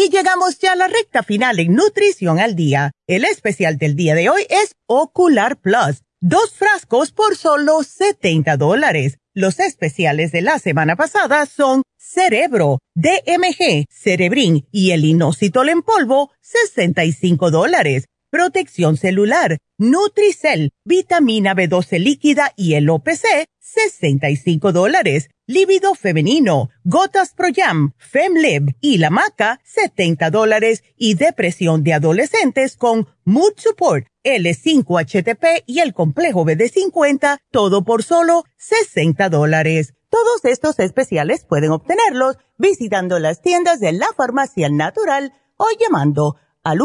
Y llegamos ya a la recta final en Nutrición al Día. El especial del día de hoy es Ocular Plus. Dos frascos por solo 70 dólares. Los especiales de la semana pasada son Cerebro, DMG, Cerebrin y el inositol en polvo, 65 dólares. Protección celular, Nutricel, vitamina B12 líquida y el OPC, 65 dólares. Líbido femenino, Gotas Pro Jam, Femlib y la maca, 70 dólares. Y depresión de adolescentes con Mood Support, L5HTP y el complejo BD50, todo por solo 60 dólares. Todos estos especiales pueden obtenerlos visitando las tiendas de la farmacia natural o llamando al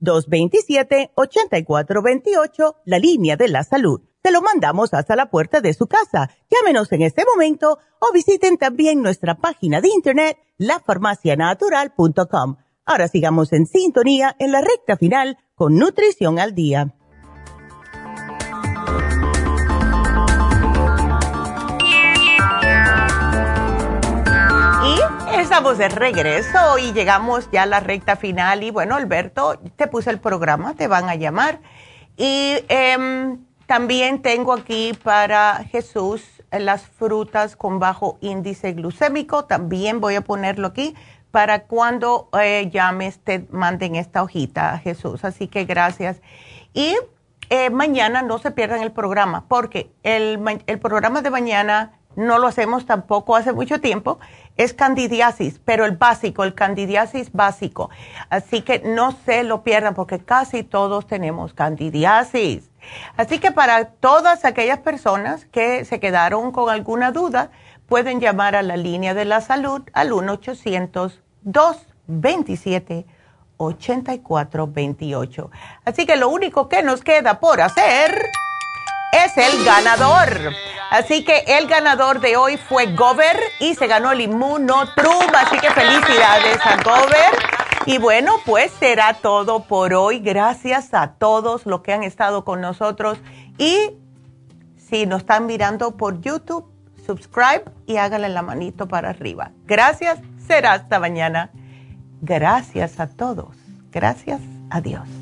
1-800-227-8428, la línea de la salud. Te lo mandamos hasta la puerta de su casa. Llámenos en este momento o visiten también nuestra página de internet, lafarmacianatural.com. Ahora sigamos en sintonía en la recta final con Nutrición al Día. Y estamos de regreso y llegamos ya a la recta final. Y bueno, Alberto, te puse el programa, te van a llamar. Y em, también tengo aquí para Jesús las frutas con bajo índice glucémico. También voy a ponerlo aquí para cuando eh, llames te manden esta hojita, Jesús. Así que gracias. Y eh, mañana no se pierdan el programa, porque el programa de mañana no lo hacemos tampoco hace mucho tiempo, es candidiasis, pero el básico, el candidiasis básico. Así que no se lo pierdan porque casi todos tenemos candidiasis. Así que para todas aquellas personas que se quedaron con alguna duda, pueden llamar a la línea de la salud al 1-800-227-8428. Así que lo único que nos queda por hacer es el ganador. Así que el ganador de hoy fue Gover y se ganó el Inmunotrum. Así que felicidades a Gover. Y bueno, pues será todo por hoy. Gracias a todos los que han estado con nosotros. Y si nos están mirando por YouTube, subscribe y háganle la manito para arriba. Gracias. Será hasta mañana. Gracias a todos. Gracias. Adiós.